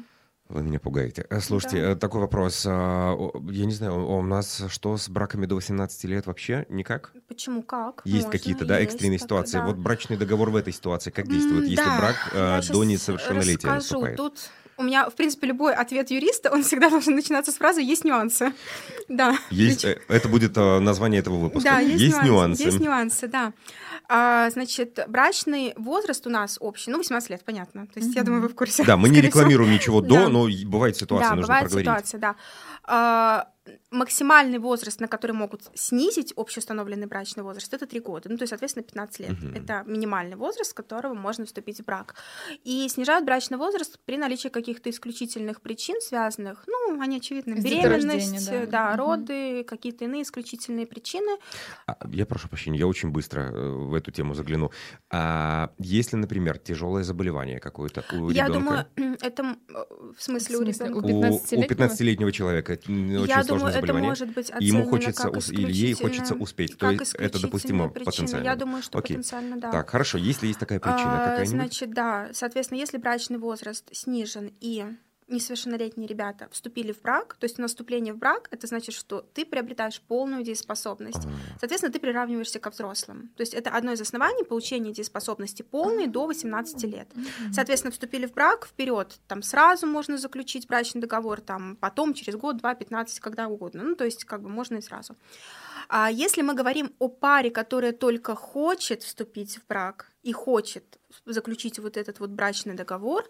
Вы меня пугаете. Э, Слушайте, Да. э, такой вопрос. а, Я не знаю, у нас что с браками до 18 лет вообще никак? Почему, как? Есть какие-то, да, экстренные ситуации. да. Вот брачный договор в этой ситуации как действует, М, если да, брак э, я до несовершеннолетия расскажу. наступает? Тут у меня, в принципе, любой ответ юриста, он всегда должен начинаться с фразы «есть нюансы». Да. Есть, э, это будет э, название этого выпуска. Да, есть, нюансы. нюансы. Есть нюансы, да. А, значит, брачный возраст у нас общий, ну, 18 лет, понятно. То есть, я Мгм. думаю, вы в курсе. Да, мы не скорее всего. рекламируем ничего до, Да. но бывает ситуация, да, нужно бывает проговорить. ситуация, да. А, максимальный возраст, на который могут снизить общеустановленный брачный возраст, это 3 года. Ну, то есть, соответственно, 15 лет. Мгм. Это минимальный возраст, с которого можно вступить в брак. И снижают брачный возраст при наличии каких-то исключительных причин, связанных, ну, они очевидны, С беременность, деторождения, да. да, Мгм. роды, какие-то иные исключительные причины. А, Я прошу прощения, я очень быстро э, в эту тему загляну. А если, например, тяжелое заболевание какое-то у Я ребенка? думаю, это м, э, в смысле, В у смысле, ребенка. у у 15-летнего? 15-летнего человека очень Я сложное думаю, это заболевание. может быть и ему оценено хочется как или ей хочется успеть. То есть это допустимо причина. потенциально. Я думаю, что Окей. потенциально, да. Так, хорошо, если есть такая причина А, какая-нибудь. Значит, да, соответственно, если брачный возраст снижен и несовершеннолетние ребята вступили в брак, то есть наступление в брак, это значит, что ты приобретаешь полную дееспособность. Ага. Соответственно, ты приравниваешься ко взрослым. То есть это одно из оснований получения дееспособности полной до 18 лет. Соответственно, вступили в брак, вперед, там сразу можно заключить брачный договор, там потом, через год, два, 15, когда угодно. Ну, то есть, как бы можно и сразу. А если мы говорим о паре, которая только хочет вступить в брак и хочет заключить вот этот вот брачный договор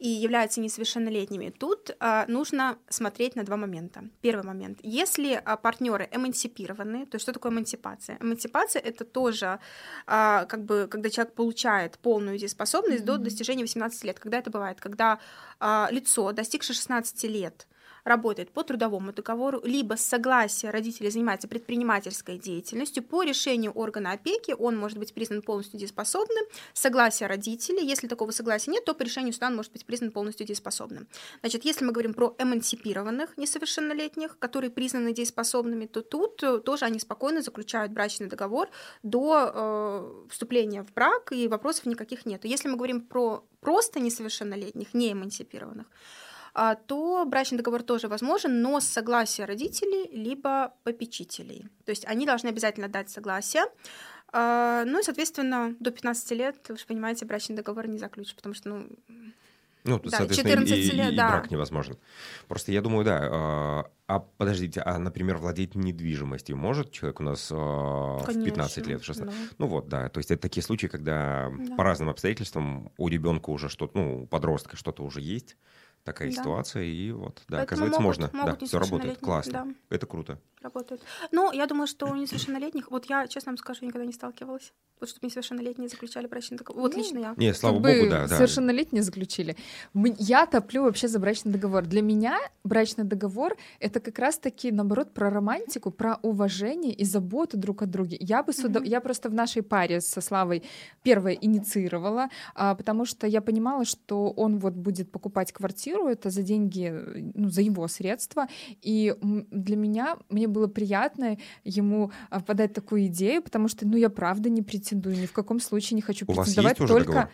и являются несовершеннолетними, тут а, нужно смотреть на два момента. Первый момент. Если а, партнеры эмансипированы, то что такое эмансипация? Эмансипация это тоже а, как бы, когда человек получает полную дееспособность до Мгм. достижения 18 лет. Когда это бывает? Когда а, лицо, достигшее 16 лет, работает по трудовому договору, либо с согласия родителей занимается предпринимательской деятельностью, по решению органа опеки он может быть признан полностью дееспособным, согласие родителей, если такого согласия нет, то по решению суда он может быть признан полностью дееспособным. Значит, если мы говорим про эмансипированных несовершеннолетних, которые признаны дееспособными, то тут э, тоже они спокойно заключают брачный договор до э, вступления в брак, и вопросов никаких нет. Если мы говорим про просто несовершеннолетних, не эмансипированных, то брачный договор тоже возможен, но с согласия родителей либо попечителей. То есть они должны обязательно дать согласие. А, Ну и, соответственно, до 15 лет, вы же понимаете, брачный договор не заключишь, потому что, ну, Ну, Да, соответственно, и- 14 и, лет, и да. брак невозможен. Просто я думаю, да. а, А подождите, а, например, владеть недвижимостью может человек у нас а, в 15 конечно, лет, в 16? да. Ну вот, да. То есть это такие случаи, когда Да. по разным обстоятельствам у ребенка уже что-то, ну, у подростка что-то уже есть, такая Да. ситуация, и вот, да, Поэтому оказывается, могут- можно. могут да, все работает. Классно. да. Это круто. работают. Но я думаю, что у несовершеннолетних, вот я, честно вам скажу, никогда не сталкивалась. Вот чтобы несовершеннолетние заключали брачный договор. Вот Ну, лично я. Не, слава как бы богу, да, да. совершеннолетние заключили. Я топлю вообще за брачный договор. Для меня брачный договор — это как раз-таки, наоборот, про романтику, про уважение и заботу друг о друге. Я бы сюда... Мгм. Я просто в нашей паре со Славой первое инициировала, а, потому что я понимала, что он вот будет покупать квартиру, это за деньги, ну, за его средства, и для меня, мне было приятно ему а, подать такую идею, потому что, ну, я правда не претендую, ни в каком случае не хочу У вас есть уже только... договор?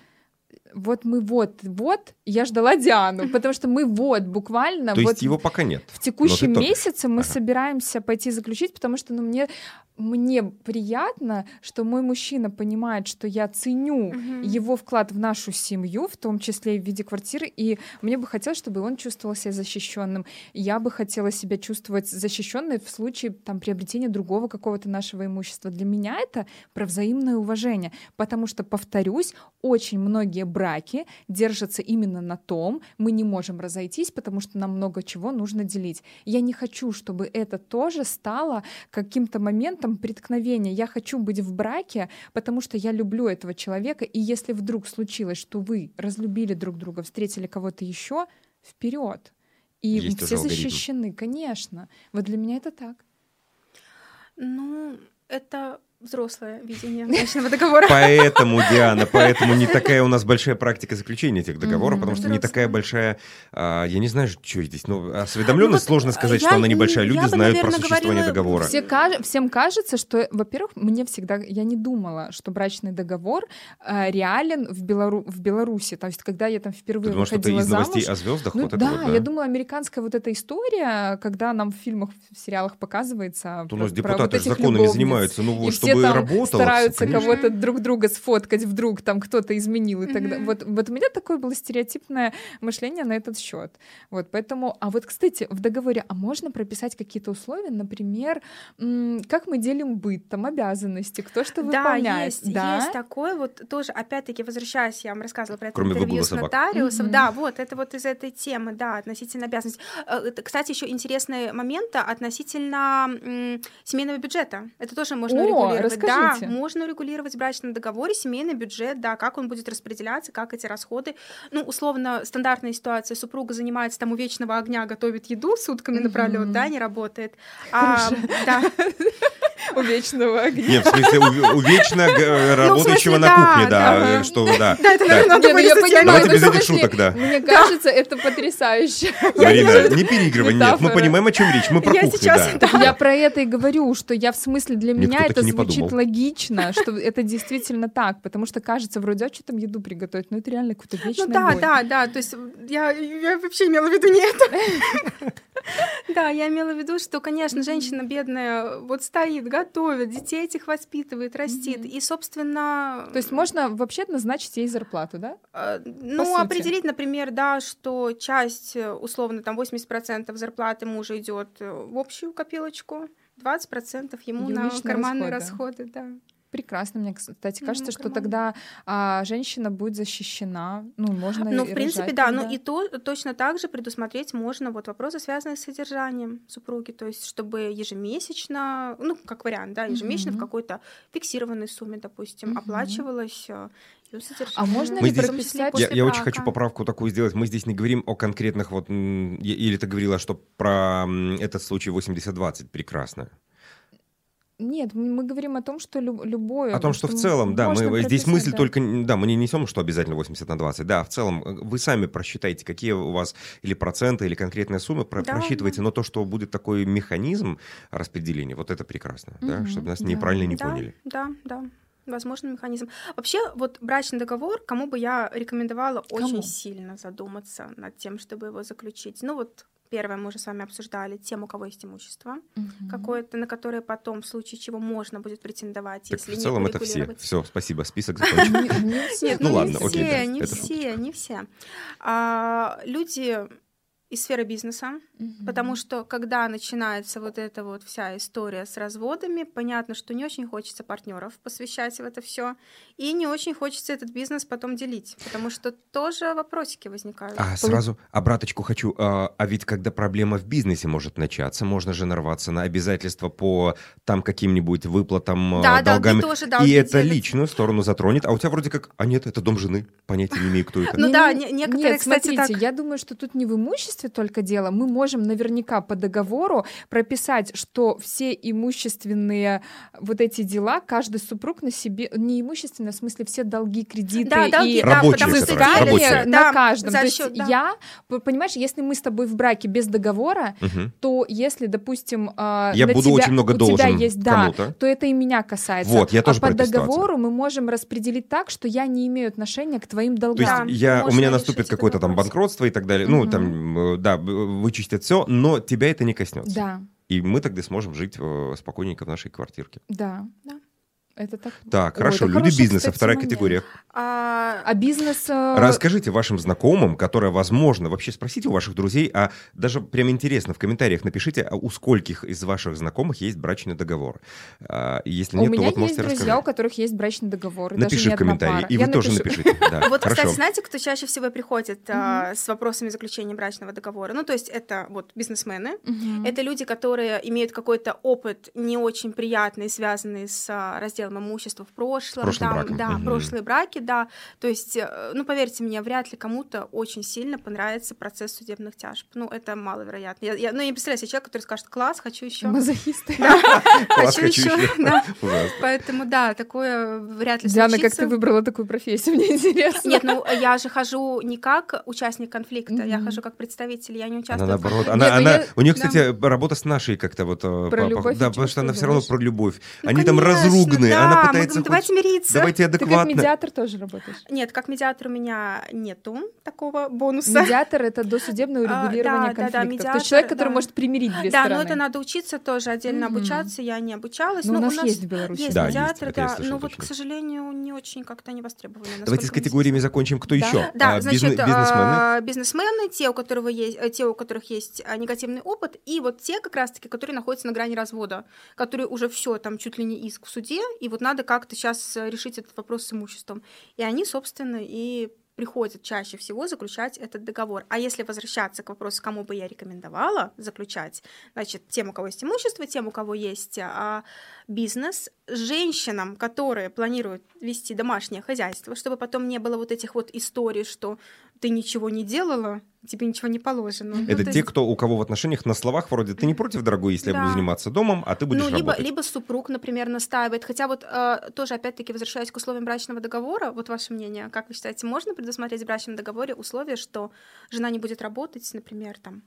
Вот мы вот, вот, я ждала Диану, потому что мы вот буквально То вот есть его пока нет. в текущем месяце мы Ага. собираемся пойти заключить, потому что ну, мне, мне приятно, что мой мужчина понимает, что я ценю Мгм. его вклад в нашу семью, в том числе и в виде квартиры, и мне бы хотелось, чтобы он чувствовал себя защищенным. Я бы хотела себя чувствовать защищенной в случае там, приобретения другого какого-то нашего имущества. Для меня это про взаимное уважение, потому что, повторюсь, очень многие браки держатся именно на том, мы не можем разойтись, потому что нам много чего нужно делить. Я не хочу, чтобы это тоже стало каким-то моментом преткновения. Я хочу быть в браке, потому что я люблю этого человека, и если вдруг случилось, что вы разлюбили друг друга, встретили кого-то еще, вперед. И Есть все защищены, конечно. Вот для меня это так. Ну, это взрослое видение брачного договора. Поэтому, Диана, поэтому не такая у нас большая практика заключения этих договоров, Мгм. потому что не такая большая, а, я не знаю, что здесь, ну, осведомленность Ну вот, сложно сказать, я что она не- небольшая. Люди бы, знают про наверное, существование говорила, договора. Все всем кажется, что, во-первых, мне всегда, я не думала, что брачный договор э, реален в, Белору- в Беларуси. То есть, когда я там Ты впервые думала, что это из новостей о звездах? ну вот да, вот, я думала, американская вот эта история, когда нам в фильмах, в сериалах показывается. То у про- нас про депутаты вот же этих законами любовниц. занимаются, ну вот, все чтобы там работало. стараются конечно. кого-то друг друга сфоткать, вдруг там кто-то изменил и тогда. Мгм. Вот, вот у меня такое было стереотипное мышление на этот счет. Вот поэтому, а вот, кстати, в договоре, а можно прописать какие-то условия, например, м, как мы делим быт, там обязанности, кто что Да, выполняет, есть, да? есть такое. Вот тоже, опять-таки, возвращаясь, я вам рассказывала про это Кроме интервью с нотариусом. Мгм. Да, вот, это вот из этой темы, да, относительно обязанностей. Э, это, Кстати, еще интересные моменты относительно м, семейного бюджета. Это тоже можно О, урегулировать. Да, расскажите. можно урегулировать в брачном договоре семейный бюджет, да, как он будет распределяться, как эти расходы. Ну, условно, стандартная ситуация, супруга занимается там у вечного огня, готовит еду сутками напролет, Мгм. да, не работает. А, да, У вечного огня. Нет, в смысле, у, у вечно работающего Ну, смысле, на кухне, да, э, что, да. да, это, наверное, надо ну я вырезать, понимаю, Давайте ну, без этих шуток, да. Мне кажется, это потрясающе. Марина, не переигрывай, нет, мы понимаем, о чем речь, мы про Я кухню, да. Я про это и говорю, что я в смысле для меня это звучит логично, что это действительно так, потому что кажется, вроде, а что там еду приготовить? Ну это реально какой-то вечный Ну да, да, да, то есть я, я вообще имела в виду не это. Да, я имела в виду, что, конечно, женщина бедная вот стоит, готовит, детей этих воспитывает, растит. И, собственно... То есть можно вообще назначить ей зарплату, да? э, Ну, определить, например, да, что часть, э, условно, там 80% зарплаты мужа идет э, в общую копилочку, 20% ему Её на карманные расходы. расходы, да. Прекрасно, мне, кстати, Ну, кажется, что карман. тогда а, женщина будет защищена. Ну, можно Ну, и в принципе, да. тогда. Ну и то точно так же предусмотреть можно вот вопросы, связанные с содержанием супруги, то есть чтобы ежемесячно, ну, как вариант, да, ежемесячно Мгм. в какой-то фиксированной сумме, допустим, Мгм. оплачивалось э. А можно Мы ли здесь- прописать... Я, после я очень хочу поправку такую сделать. Мы здесь не говорим о конкретных вот... Или ты говорила, что про этот случай 80-20 прекрасно. Нет, мы говорим о том, что лю- любое... О том, вот что в целом, да, мы здесь мысль да. только, да, мы не несем, что обязательно 80 на 20, да, в целом э, вы сами просчитаете, какие у вас или проценты, или конкретные суммы, про- Да, просчитывайте, но то, что будет такой механизм распределения, вот это прекрасно, да, Мгм, чтобы нас да. неправильно не да, поняли. Да, да. Возможный механизм. Вообще, вот брачный договор, кому бы я рекомендовала Кому? очень сильно задуматься над тем, чтобы его заключить. Ну вот, первое, мы уже с вами обсуждали тем, у кого есть имущество Мгм. какое-то, на которое потом, в случае чего, можно будет претендовать, Так если в не целом это все. Все, спасибо, список закончен. Не- не все. Нет, Ну ну, ладно, не окей, все, не все, не все. А, люди из сферы бизнеса, Мгм. потому что когда начинается вот эта вот вся история с разводами, понятно, что не очень хочется партнеров посвящать в это все, и не очень хочется этот бизнес потом делить, потому что тоже вопросики возникают. А сразу обраточку хочу. А, а ведь когда проблема в бизнесе может начаться, можно же нарваться на обязательства по там каким-нибудь выплатам, а, Да, да, долгами. ты тоже, да, и это делишь. личную сторону затронет. А у тебя вроде как, а нет, это дом жены. Понятия не имею, кто это. Ну да, не- не- некоторые, кстати, так- я думаю, что тут не в имуществе только дело. Мы можем наверняка по договору прописать, что все имущественные вот эти дела, каждый супруг на себе, не имущественные, в смысле все долги, кредиты Да, долги, и да, Рабочие, потому что рабочие. на да, каждом. за То есть счет, да. я, понимаешь, если мы с тобой в браке без договора, Мгм. то если, допустим, а, Я на буду тебя- очень много у тебя должен есть, да, то это и меня касается. Вот, я тоже а по договору мы можем распределить так, что я не имею отношения к твоим То есть долгам. Я, у меня наступит какое-то там банкротство и так далее. Ну, там, э, да, б- вычистят все, но тебя это не коснется. Да, И мы тогда сможем жить э, спокойненько в нашей квартирке. да. Да. Это так. Так, Ой, хорошо, это люди хороший, бизнеса, кстати, вторая момент. категория. А, А бизнес... э, Расскажите вашим знакомым, которые, возможно, вообще спросите у ваших друзей, а даже прям интересно, в комментариях напишите, а у скольких из ваших знакомых есть брачный договор. А, если у нет, то меня вот есть можете друзья, рассказать. у которых есть брачный договор. Напиши в комментарии, пара. и Я вы тоже напишу. напишите. Да, Вот, хорошо. кстати, знаете, кто чаще всего приходит а, с вопросами заключения брачного договора? Ну, то есть это вот бизнесмены, это люди, которые имеют какой-то опыт не очень приятный, связанный с а, разделом имущества в прошлом. прошлым там, браком. Да, Мгм. прошлые браки, да. То есть, э, ну, поверьте мне, вряд ли кому-то очень сильно понравится процесс судебных тяжб. Ну, это маловероятно. Я, я- ну, я не представляю себе человека, который скажет, класс, хочу еще. Мазохисты. Хочу еще. Поэтому, да, такое вряд ли Диана, как ты выбрала такую профессию? Мне интересно. Нет, ну я же хожу не как участник конфликта, я хожу как представитель, я не участвую. наоборот, она, Нет, ну она, у нее, кстати, работа с нашей как-то вот э, да, потому что она все равно про любовь. Ну, Они там разруганы, да, она мы пытается говорим, давайте мириться. давайте Ты как адекватно. медиатор тоже работаешь? Нет, как медиатор у меня нету такого бонуса. Медиатор — это досудебное А, урегулирование да, да, да, конфликтов. То медиатор, есть человек, который да. может примирить две Да, стороны. но это надо учиться тоже отдельно Мгм. обучаться. Я не обучалась. Ну, но у нас есть в Беларуси. Есть Да, есть, медиатор, я да. слышал но вот, к точно. сожалению, не очень как-то не востребованы. Давайте с категориями закончим. Кто Да. еще? Да, А, значит, бизнес- бизнесмены. а, бизнесмены, те, у которого есть, э, те, у которых есть а, негативный опыт, и вот те, как раз-таки, которые находятся на грани развода, которые уже все, там чуть ли не иск в суде, и вот надо как-то сейчас решить этот вопрос с имуществом. И они, собственно, и приходят чаще всего заключать этот договор. А если возвращаться к вопросу, кому бы я рекомендовала заключать, значит, тем, у кого есть имущество, тем, у кого есть а, бизнес, женщинам, которые планируют вести домашнее хозяйство, чтобы потом не было вот этих вот историй, что ты ничего не делала, тебе ничего не положено. Ну, Это то те, есть- кто у кого в отношениях на словах вроде ты не против, дорогой, если я буду Да. заниматься домом, а ты будешь ну, либо, работать. либо супруг, например, настаивает. Хотя вот э, тоже, опять-таки, возвращаясь к условиям брачного договора, вот ваше мнение, как вы считаете, можно предусмотреть в брачном договоре условие, что жена не будет работать, например, там,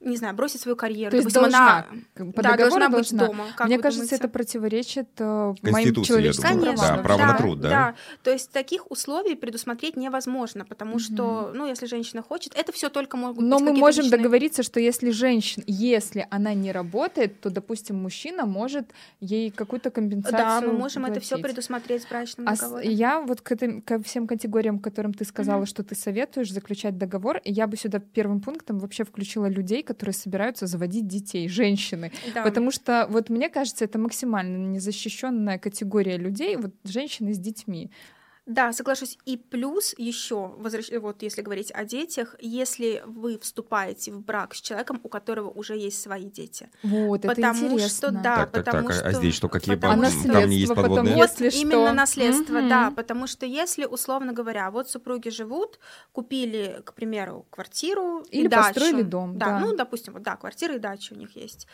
не знаю, бросить свою карьеру. То есть Допустим, должна, она как по да, должна быть должна. дома. Как Мне кажется, думаете? это противоречит э, моим человеческим. Конечно, Да, право правам. на труд, да? Да, то есть таких условий предусмотреть невозможно, потому Мгм. что, ну, если женщина хочет, это все только могут Но быть мы можем личные- договориться, что если женщина, если она не работает, то, допустим, мужчина может ей какую-то компенсацию Да, мы можем это все платить. предусмотреть в брачном А договоре. я вот к, этим, ко всем категориям, которым ты сказала, Мгм. что ты советуешь заключать договор, я бы сюда первым пунктом вообще включила людей, которые собираются заводить детей, женщины. Да. Потому что вот мне кажется, это максимально незащищенная категория людей, вот женщины с детьми. Да, соглашусь. И плюс еще, возвращ... вот если говорить о детях, если вы вступаете в брак с человеком, у которого уже есть свои дети. Вот, это Потому интересно. что, да, Так, так, потому так, а- а что... здесь что, какие потому А Там что- камни есть подводные? Вот если именно что. наследство, Мгм. да, потому что если, условно говоря, вот супруги живут, купили, к примеру, квартиру и Или дачу. построили дом, да. ну, допустим, вот, да, квартира и дача у них есть.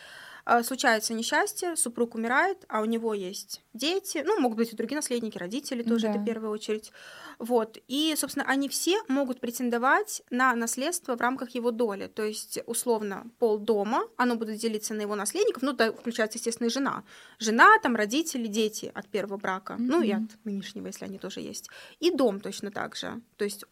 А, Случается несчастье, супруг умирает, а у него есть дети, ну, могут быть и другие наследники, родители тоже, Да. это в первую очередь. Вот. И, собственно, они все могут претендовать на наследство в рамках его доли. То есть, условно, пол дома, оно будет делиться на его наследников, ну, да, включается, естественно, и жена. Жена, там, родители, дети от первого брака, ну, и от нынешнего, если они тоже есть. И дом точно так же. То есть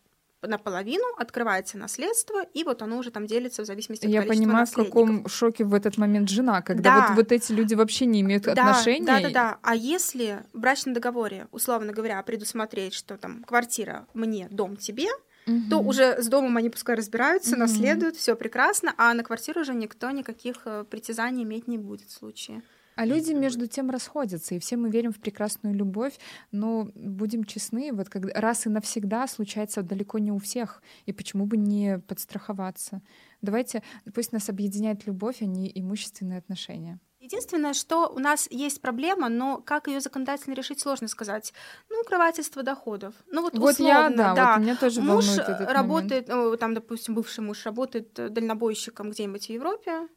наполовину открывается наследство, и вот оно уже там делится в зависимости от Я количества понимаю, в каком шоке в этот момент жена, когда Да. вот, вот эти люди вообще не имеют отношения. Да, да, да, да. А если в брачном договоре, условно говоря, предусмотреть, что там квартира мне, дом тебе, угу. то уже с домом они пускай разбираются, угу. наследуют, все прекрасно, а на квартиру уже никто никаких э, притязаний иметь не будет в случае. А люди между тем расходятся, и все мы верим в прекрасную любовь, но будем честны, вот как раз и навсегда случается далеко не у всех, и почему бы не подстраховаться? Давайте, пусть нас объединяет любовь, а не имущественные отношения. Единственное, что у нас есть проблема, но как ее законодательно решить, сложно сказать. Ну, укрывательство доходов. Ну вот, вот условно, я, да, да. Вот меня тоже муж этот работает, момент. Ну, там, допустим, бывший муж работает дальнобойщиком где-нибудь в Европе,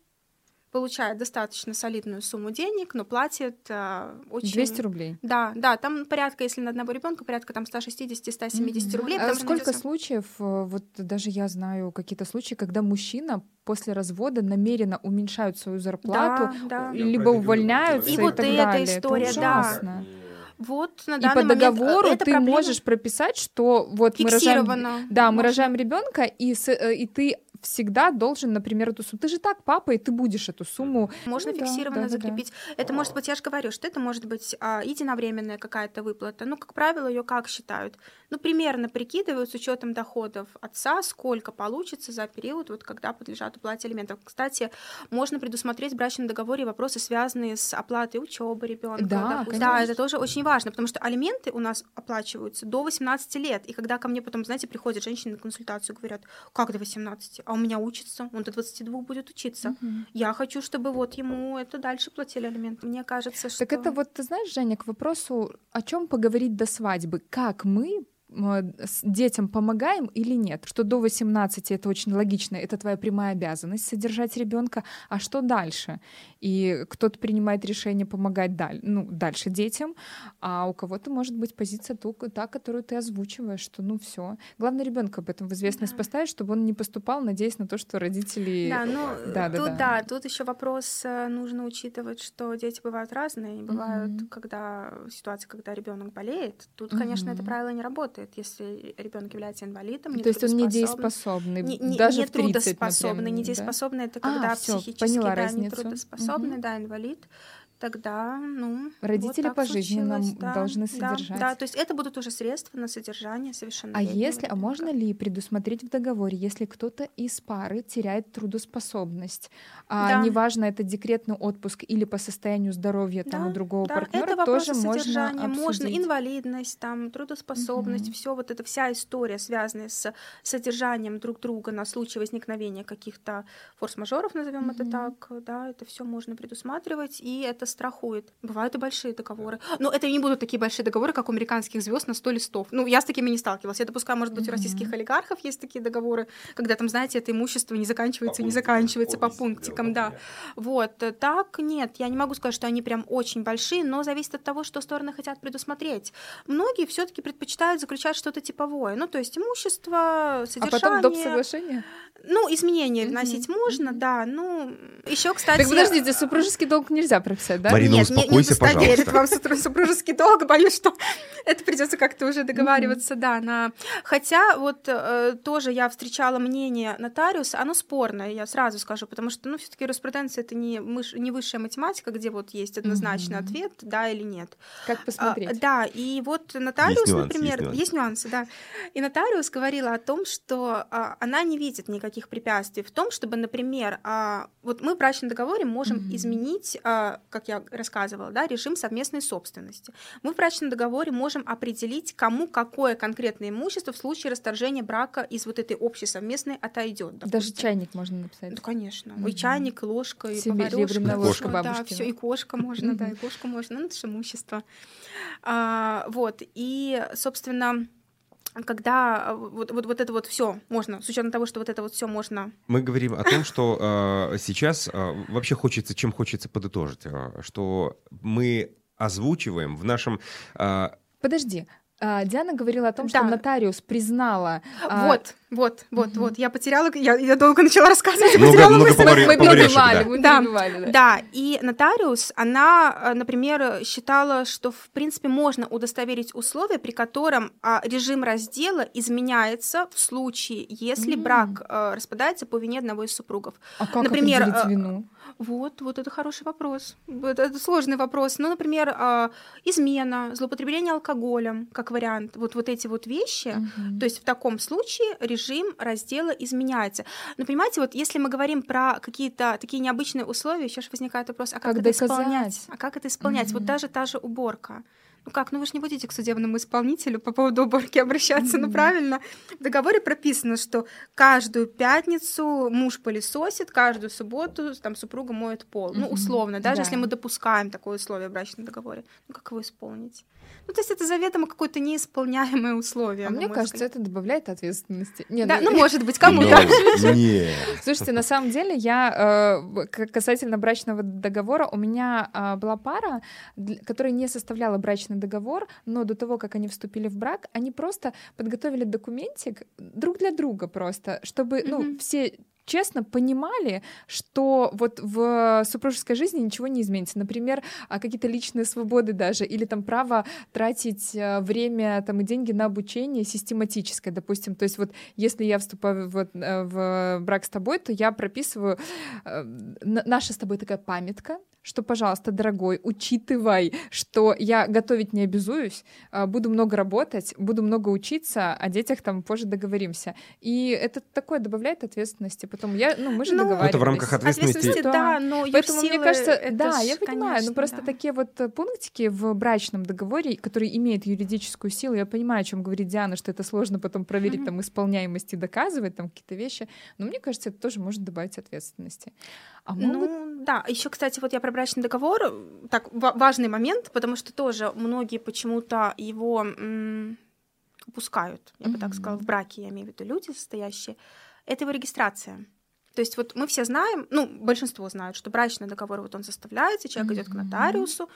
получает достаточно солидную сумму денег, но платит э, очень... 200 рублей? Да, да, там порядка, если на одного ребенка порядка там 160-170 mm-hmm. рублей. А сколько случаев, э, вот даже я знаю какие-то случаи, когда мужчина после развода намеренно уменьшают свою зарплату, да, да. либо увольняются и, и вот так эта далее. история, это ужасно. да. Вот на данный и по договору э, ты проблема... можешь прописать, что вот мы рожаем, да, мы рожаем ребенка, и, с, и ты всегда должен, например, эту сумму. Ты же так папа, и ты будешь эту сумму. Можно ну, фиксированно да, закрепить. Да, да. Это может быть, я же говорю, что это может быть а, единовременная какая-то выплата. Ну, как правило, ее как считают? Ну, примерно прикидывают с учетом доходов отца, сколько получится за период, вот когда подлежат уплате алиментов. Кстати, можно предусмотреть в брачном договоре вопросы, связанные с оплатой учебы ребенка. Да, да, это тоже очень важно, потому что алименты у нас оплачиваются до 18 лет. И когда ко мне потом, знаете, приходят женщины на консультацию, говорят, как до 18? А у меня учится, он до 22 будет учиться. Угу. Я хочу, чтобы вот ему это дальше платили алименты. Мне кажется, что... Так это вот, ты знаешь, Женя, к вопросу, о чем поговорить до свадьбы. Как мы детям помогаем или нет. Что до 18 это очень логично, это твоя прямая обязанность содержать ребенка, а что дальше? И кто-то принимает решение помогать даль, ну, дальше детям, а у кого-то может быть позиция только та, которую ты озвучиваешь, что ну все. Главное ребенка об этом в известность да. поставить, чтобы он не поступал, надеясь на то, что родители. Да, ну да, тут да, да. тут еще вопрос э, нужно учитывать, что дети бывают разные, бывают, mm-hmm. когда ситуация, когда ребенок болеет, тут, конечно, mm-hmm. это правило не работает работает, если ребенок является инвалидом. То есть он недееспособный, не, не, даже не в 30, трудоспособный. Например, недееспособный да? это когда а, психически всё, да, разницу. нетрудоспособный, угу. да, инвалид тогда, ну, родители вот пожизненно да, должны содержать. Да, да, то есть это будут уже средства на содержание совершенно. А если, а можно ли предусмотреть в договоре, если кто-то из пары теряет трудоспособность, а да. неважно это декретный отпуск или по состоянию здоровья да, там у другого да. партнера, это тоже можно обсудить. Можно инвалидность, там трудоспособность, угу. все вот эта вся история, связанная с содержанием друг друга на случай возникновения каких-то форс-мажоров, назовем угу. это так, да, это все можно предусматривать и это это страхует. Бывают и большие договоры. Но это не будут такие большие договоры, как у американских звезд на 100 листов. Ну, я с такими не сталкивалась. Я допускаю, может быть, mm-hmm. у российских олигархов есть такие договоры, когда там, знаете, это имущество не заканчивается, по не заканчивается по пунктикам, да. Вот. Так нет, я не могу сказать, что они прям очень большие, но зависит от того, что стороны хотят предусмотреть. Многие все таки предпочитают заключать что-то типовое. Ну, то есть имущество, содержание. А потом доп. соглашение? Ну, изменения mm-hmm. вносить можно, да. Ну, еще, кстати... Так подождите, супружеский долг нельзя прописать, да? Марина, Нет, успокойся, не, не пожалуйста. вам супружеский долг, боюсь, что это придется как-то уже договариваться, mm-hmm. да. На... Хотя вот э, тоже я встречала мнение нотариуса, оно спорное, я сразу скажу, потому что, ну, все таки юриспруденция — это не, мыш... не высшая математика, где вот есть однозначный mm-hmm. ответ, да или нет. Как посмотреть? А, да, и вот нотариус, есть нюансы, например... Есть нюансы. есть нюансы, да. И нотариус говорила о том, что а, она не видит никаких препятствий в том, чтобы, например, а, вот мы в брачном договоре можем mm-hmm. изменить, а, как я рассказывала, да, режим совместной собственности. Мы в брачном договоре можем определить, кому какое конкретное имущество в случае расторжения брака из вот этой общей совместной отойдет. Даже чайник можно написать. Ну, конечно. Mm-hmm. И чайник, и ложка, и ложка бабушки. Да, все, и кошка можно, да, и кошку можно. Ну, это же имущество. А, вот. И, собственно, когда вот, вот, вот это вот все можно, с учетом того, что вот это вот все можно. Мы говорим о том, что э, сейчас э, вообще хочется, чем хочется подытожить, э, что мы озвучиваем в нашем... Э, Подожди, Диана говорила о том, да. что нотариус признала. Вот. Вот, вот, mm-hmm. вот. Я потеряла, я, я долго начала рассказывать. Много, потеряла много мысль. Повари, мы перебивали, да. мы да. да. да, и нотариус, она, э, например, считала, что, в принципе, можно удостоверить условия, при котором а, режим раздела изменяется в случае, если mm-hmm. брак а, распадается по вине одного из супругов. А как например, определить э, вину? Вот, вот это хороший вопрос. Это, это сложный вопрос. Ну, например, а, измена, злоупотребление алкоголем, как как вариант вот, вот эти вот вещи, угу. то есть в таком случае режим раздела изменяется. Но понимаете, вот если мы говорим про какие-то такие необычные условия, сейчас возникает вопрос, а как, как это доказать? исполнять? А как это исполнять? Угу. Вот даже та же уборка. Ну как, ну вы же не будете к судебному исполнителю по поводу уборки обращаться, mm-hmm. ну правильно. В договоре прописано, что каждую пятницу муж пылесосит, каждую субботу там супруга моет пол. Mm-hmm. Ну условно, даже да. если мы допускаем такое условие в брачном договоре. Ну как его исполнить? Ну, то есть это заведомо какое-то неисполняемое условие. А мне кажется, взгляд. это добавляет ответственности. Нет, да, ну, ну может быть, кому-то. Слушайте, на самом деле, я э, касательно брачного договора, у меня а, была пара, которая не составляла брачный договор, но до того, как они вступили в брак, они просто подготовили документик друг для друга просто, чтобы, ну, все честно понимали, что вот в супружеской жизни ничего не изменится. Например, а, какие-то личные свободы даже, или там право тратить э, время там, и деньги на обучение систематическое, допустим. То есть вот если я вступаю в, э, в брак с тобой, то я прописываю э, наша с тобой такая памятка, что, пожалуйста, дорогой, учитывай, что я готовить не обязуюсь, а, буду много работать, буду много учиться, о детях там позже договоримся. И это такое добавляет ответственности. Потом я, ну, мы же ну, договаривались. Это в рамках ответственности. ответственности да, но Поэтому мне кажется, да, я понимаю, конечно, но просто да. такие вот пунктики в брачном договоре, которые имеют юридическую силу, я понимаю, о чем говорит Диана, что это сложно потом проверить mm-hmm. там исполняемость и доказывать там какие-то вещи, но мне кажется, это тоже может добавить ответственности. А могут... Ну, да, еще, кстати, вот я про брачный договор, так, важный момент, потому что тоже многие почему-то его м- упускают, я mm-hmm. бы так сказала, в браке, я имею в виду люди состоящие, это его регистрация. То есть вот мы все знаем, ну, большинство знают, что брачный договор, вот он составляется, человек mm-hmm. идет к нотариусу,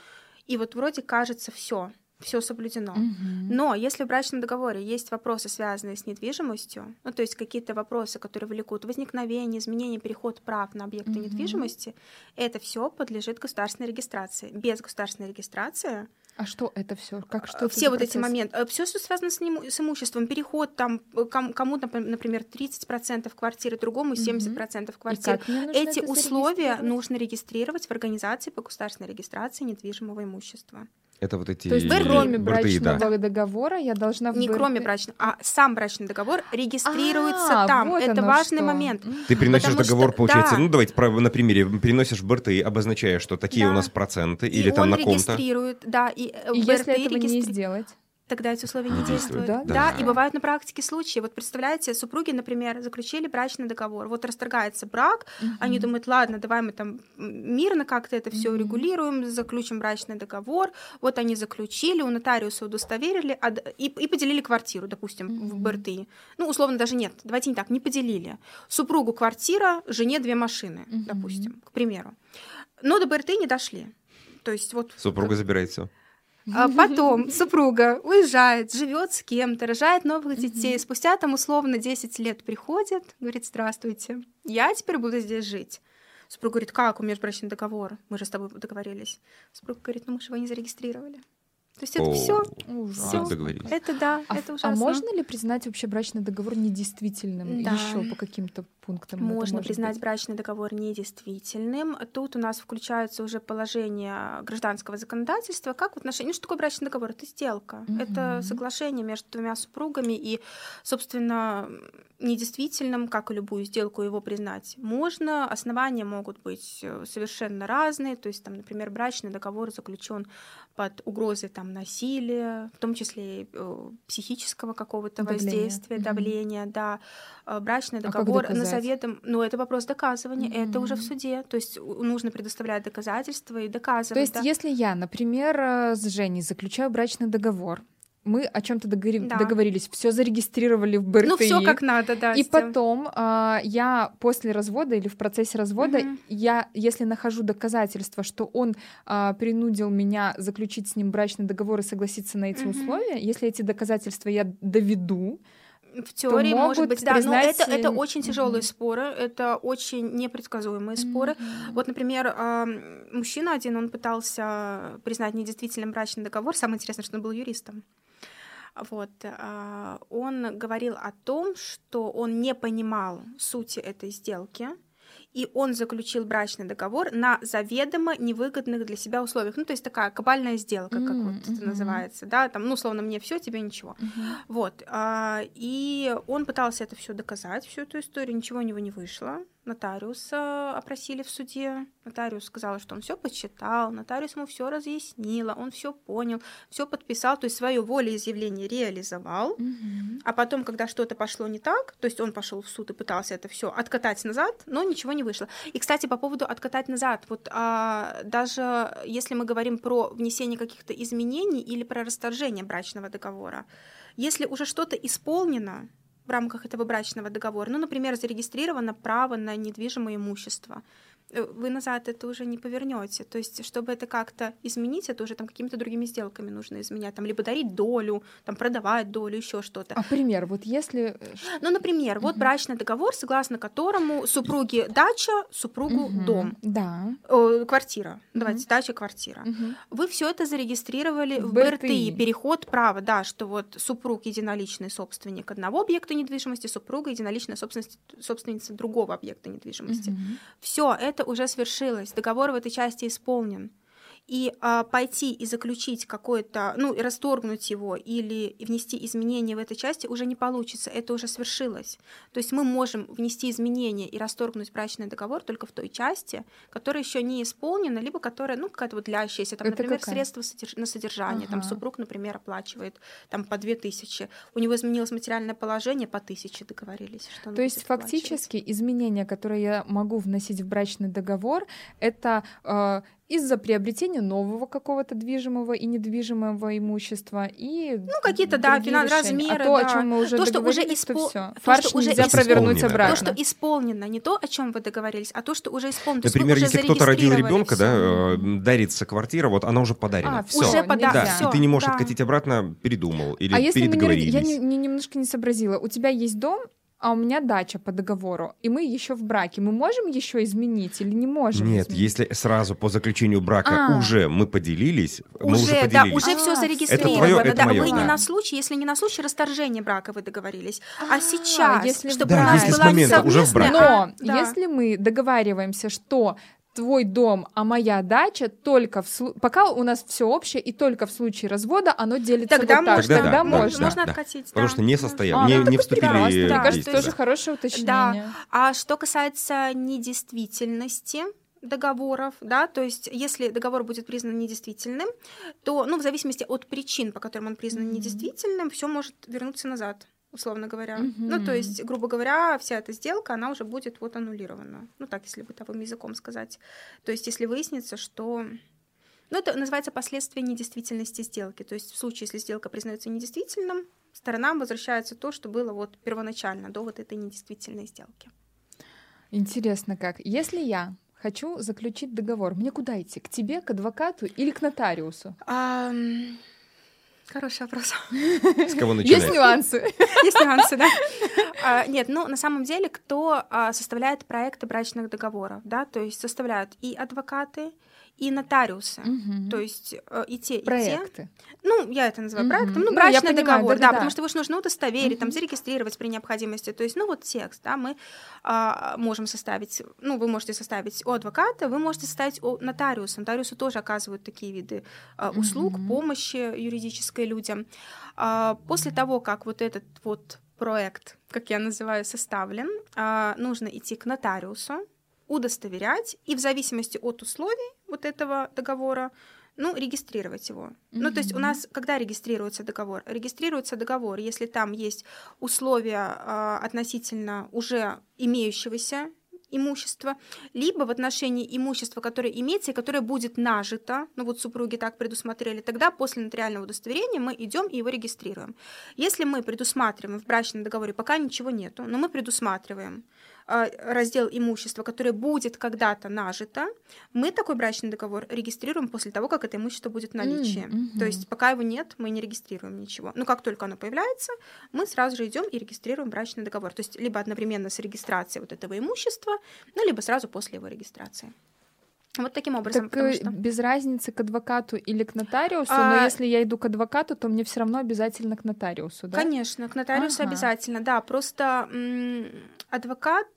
и вот вроде кажется все, все соблюдено. Угу. Но если в брачном договоре есть вопросы, связанные с недвижимостью, ну то есть какие-то вопросы, которые влекут возникновение, изменение, переход прав на объекты угу. недвижимости, это все подлежит государственной регистрации. Без государственной регистрации а что это все? Как что? Все вот процесс? эти моменты, э, все, что связано с, ним, с имуществом, переход там э, кому-то, например, 30% квартиры, другому 70% квартиры. Эти условия нужно регистрировать в организации по государственной регистрации недвижимого имущества. Это вот эти... То есть кроме брачного да. договора я должна... Не кроме брачного, а сам брачный договор регистрируется а, там. Вот Это важный что. момент. Ты приносишь Потому договор, что, получается, да. ну давайте на примере, переносишь в БРТ, обозначая, что такие да. у нас проценты, и или там на ком-то. регистрирует, да, и, и если этого регистри... не сделать? Тогда эти условия не действуют. Да? да, и бывают на практике случаи. Вот представляете, супруги, например, заключили брачный договор, вот расторгается брак, угу. они думают, ладно, давай мы там мирно как-то это все угу. регулируем, заключим брачный договор. Вот они заключили, у нотариуса удостоверили а, и, и поделили квартиру, допустим, угу. в БРТ. Ну, условно, даже нет, давайте не так, не поделили. Супругу квартира, жене две машины, угу. допустим, к примеру. Но до БРТ не дошли. То есть вот... Супруга как... забирает все. А потом супруга уезжает, живет с кем-то, рожает новых детей. Спустя там условно 10 лет приходит, говорит, здравствуйте, я теперь буду здесь жить. Супруга говорит, как, у меня же брачный договор, мы же с тобой договорились. Супруга говорит, ну мы же его не зарегистрировали. То есть это все. Все. Это да, а, это а ужасно. А можно ли признать вообще брачный договор недействительным да. еще по каким-то пунктам? Можно признать быть? брачный договор недействительным. Тут у нас включаются уже положения гражданского законодательства, как в отношении. Ну, что такое брачный договор? Это сделка. Угу. Это соглашение между двумя супругами, и, собственно, недействительным, как и любую сделку, его признать можно. Основания могут быть э, совершенно разные. То есть, там, например, брачный договор заключен под угрозой там, насилия, в том числе э, психического какого-то воздействия, давления, да. Э, брачный а договор а на советом, ну это вопрос доказывания, mm-hmm. это уже в суде, то есть нужно предоставлять доказательства и доказывать. То есть да. если я, например, э, с Женей заключаю брачный договор, мы о чем-то договори... да. договорились, все зарегистрировали в БРТИ. Ну, все как надо, да. И потом а, я после развода или в процессе развода, угу. я, если нахожу доказательства, что он а, принудил меня заключить с ним брачный договор и согласиться на эти угу. условия, если эти доказательства я доведу, в теории может быть, да, но это, это очень тяжелые mm-hmm. споры, это очень непредсказуемые mm-hmm. споры. Вот, например, мужчина один, он пытался признать недействительным брачный договор. Самое интересное, что он был юристом. Вот, а, он говорил о том, что он не понимал сути этой сделки, и он заключил брачный договор на заведомо невыгодных для себя условиях. Ну, то есть такая кабальная сделка, как mm-hmm. вот это называется, да, там, ну, условно, мне все, тебе ничего. Mm-hmm. Вот. А, и он пытался это все доказать, всю эту историю, ничего у него не вышло нотариуса опросили в суде. Нотариус сказал, что он все почитал, нотариус ему все разъяснила, он все понял, все подписал, то есть свое волеизъявление реализовал. Угу. А потом, когда что-то пошло не так, то есть он пошел в суд и пытался это все откатать назад, но ничего не вышло. И, кстати, по поводу откатать назад, вот а, даже если мы говорим про внесение каких-то изменений или про расторжение брачного договора, если уже что-то исполнено, в рамках этого брачного договора. Ну, например, зарегистрировано право на недвижимое имущество. Э, вы назад это уже не повернете. То есть, чтобы это как-то изменить, это уже там какими-то другими сделками нужно изменять. Там либо дарить долю, там продавать долю, еще что-то. А пример, вот если... Э, ну, например, вот брачный договор, согласно которому супруги дача, супругу угу. дом. Да. О, квартира. Угу. Давайте, дача, квартира. Угу. Вы все это зарегистрировали в, в БРТИ. Переход права, да, что вот супруг единоличный собственник одного объекта недвижимости, супруга единоличная собственность, собственница другого объекта недвижимости. Угу. Все это уже свершилось, договор в этой части исполнен и а, пойти и заключить какое-то, ну, и расторгнуть его или внести изменения в этой части уже не получится, это уже свершилось. То есть мы можем внести изменения и расторгнуть брачный договор только в той части, которая еще не исполнена, либо которая, ну, какая-то вот длящаяся, там, это например, какая? средства на содержание, ага. там супруг, например, оплачивает там по две тысячи, у него изменилось материальное положение, по тысяче договорились. Что То есть фактически изменения, которые я могу вносить в брачный договор, это э, из-за приобретения нового какого-то движимого и недвижимого имущества и ну какие-то да финал, размеры, а то, да. о чем мы уже то, что уже испол... все. Фарш что нельзя уже провернуть обратно. То, что исполнено, не то, о чем вы договорились, а то, что уже исполнено. Например, если кто-то родил ребенка, да, э, дарится квартира, вот она уже подарена. А, все. Уже подарена. Да, всё, и ты не можешь да. откатить обратно, передумал или а если передоговорились. я не, не, немножко не сообразила, у тебя есть дом, а у меня дача по договору, и мы еще в браке. Мы можем еще изменить или не можем? Нет, изменить? если сразу по заключению брака а. уже мы поделились, мы уже, уже поделились. Да, уже все зарегистрировано. Это твое, это да, мое, вы да. не на случай, если не на случай расторжения брака вы договорились, а, а сейчас, если чтобы да, у нас если была момента уже в браке. Но да. если мы договариваемся, что твой дом, а моя дача только в слу... пока у нас все общее и только в случае развода оно делится тогда вот так. Можно, тогда, да, можно. Да, можно да, откатить. Потому да. что не состоял, а, не, ну, не вступили прекрасно. Мне кажется, тоже хорошее уточнение. Да. А что касается недействительности, договоров, да, то есть если договор будет признан недействительным, то, ну, в зависимости от причин, по которым он признан mm-hmm. недействительным, все может вернуться назад условно говоря. Mm-hmm. Ну, то есть, грубо говоря, вся эта сделка, она уже будет вот аннулирована. Ну, так, если бытовым языком сказать. То есть, если выяснится, что... Ну, это называется последствия недействительности сделки. То есть, в случае, если сделка признается недействительным, сторонам возвращается то, что было вот первоначально, до вот этой недействительной сделки. Интересно как. Если я хочу заключить договор, мне куда идти? К тебе, к адвокату или к нотариусу? Um... Хороший вопрос. С кого начинать? Есть нюансы. Есть нюансы, да. А, нет, ну, на самом деле, кто а, составляет проекты брачных договоров, да, то есть составляют и адвокаты, и нотариусы, угу. то есть э, и те, проекты. и те. Ну, я это называю угу. проектом, ну, брачный ну, понимаю, договор, да, да, да, потому что его же нужно удостоверить, угу. там, зарегистрировать при необходимости, то есть, ну, вот текст, да, мы а, можем составить, ну, вы можете составить у адвоката, вы можете составить у нотариуса, нотариусы тоже оказывают такие виды а, услуг, угу. помощи юридической людям. А, после того, как вот этот вот проект, как я называю, составлен, а, нужно идти к нотариусу, удостоверять и в зависимости от условий вот этого договора ну, регистрировать его. Mm-hmm. Ну, то есть у нас, когда регистрируется договор? Регистрируется договор, если там есть условия э, относительно уже имеющегося имущества, либо в отношении имущества, которое имеется и которое будет нажито, ну вот супруги так предусмотрели, тогда после нотариального удостоверения мы идем и его регистрируем. Если мы предусматриваем в брачном договоре, пока ничего нету, но мы предусматриваем раздел имущества, которое будет когда-то нажито, мы такой брачный договор регистрируем после того, как это имущество будет в наличии. Mm-hmm. То есть пока его нет, мы не регистрируем ничего. Но как только оно появляется, мы сразу же идем и регистрируем брачный договор. То есть либо одновременно с регистрацией вот этого имущества, ну либо сразу после его регистрации. Вот таким образом. Так э, что... без разницы к адвокату или к нотариусу, а... но если я иду к адвокату, то мне все равно обязательно к нотариусу, да? Конечно, к нотариусу ага. обязательно, да. Просто адвокат,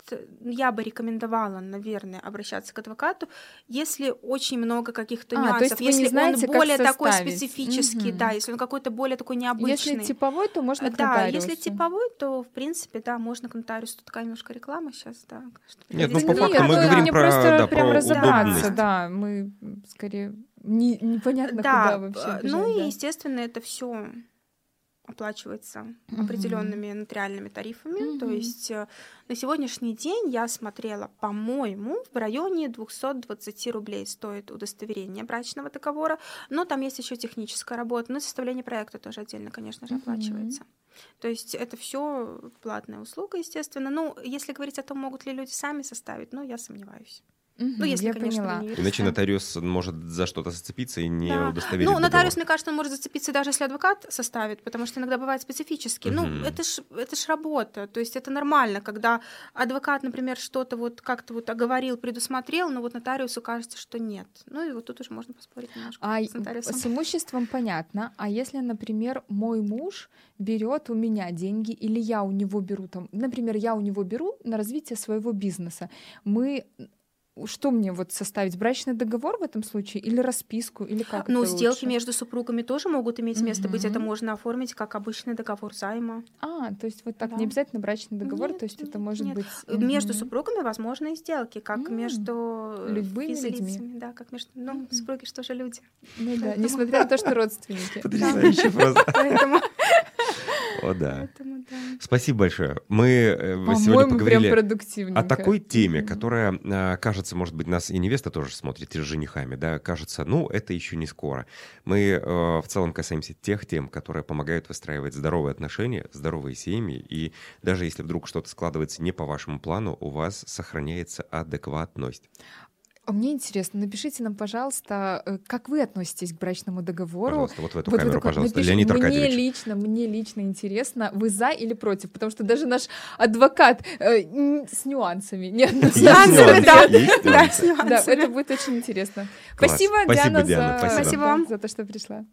я бы рекомендовала, наверное, обращаться к адвокату, если очень много каких-то А, то нюансов, есть вы не если знаете, он как более такой составить. специфический, Мгм. да, если он какой-то более такой необычный. Если типовой, то можно к да, нотариусу. если типовой, то в принципе, да, можно к нотариусу. Тут такая немножко реклама сейчас, да. что Нет, ну, по факту мы говорим про- да, про разобраться, удобность. да, мы скорее не, непонятно, да, куда вообще э, бежать, ну да. и, естественно, это все оплачивается Мгм. определенными нотариальными тарифами. То Мгм. есть э, на сегодняшний день я смотрела, по-моему, в районе 220 рублей стоит удостоверение брачного договора, но там есть еще техническая работа, и составление проекта тоже отдельно, конечно же, оплачивается. То есть это все платная услуга, естественно. Ну, если говорить о том, могут ли люди сами составить, ну, я сомневаюсь. Мгм, Ну, если, я конечно, поняла. Иначе нотариус может за что-то зацепиться и не Да. удостоверить Ну, нотариус, договор. мне кажется, он может зацепиться даже если адвокат составит, потому что иногда бывает специфически. Мгм. Ну, это ж, это ж работа, то есть это нормально, когда адвокат, например, что-то вот как-то вот оговорил, предусмотрел, но вот нотариусу кажется, что нет. Ну, и вот тут уже можно поспорить немножко А с нотариусом. с имуществом понятно. А если, например, мой муж берет у меня деньги, или я у него беру там, например, я у него беру на развитие своего бизнеса, мы что мне вот составить брачный договор в этом случае или расписку или как? Ну, это сделки лучше? между супругами тоже могут иметь место быть. Это можно оформить как обычный договор займа. А, то есть вот так Да. не обязательно брачный договор, Нет, то есть это может нет. быть Между Мгм. супругами возможны и сделки, как М, между э, любыми людьми. физлицами. Да, как между... Ну, Мгм. супруги что же люди. Ну да, несмотря на то, что родственники. Потрясающе просто. Поэтому, О, да. поэтому да. Спасибо большое. Мы э, сегодня поговорили о такой теме, которая, а, кажется, может быть, нас и невеста тоже смотрит, и с женихами, да, кажется, ну, это еще не скоро. Мы э, в целом касаемся тех тем, которые помогают выстраивать здоровые отношения, здоровые семьи, и даже если вдруг что-то складывается не по вашему плану, у вас сохраняется адекватность. А мне интересно, напишите нам, пожалуйста, э, как вы относитесь к брачному договору. Пожалуйста, вот в эту Вот вы камеру, такой пожалуйста, напишите, Леонид Мне Аркадьевич. лично, мне лично интересно, вы за или против, потому что даже наш адвокат э, с нюансами, не Есть однозначно. нюансы, да. Да, с нюансами. это будет очень интересно. Спасибо, Диана, за то, что пришла.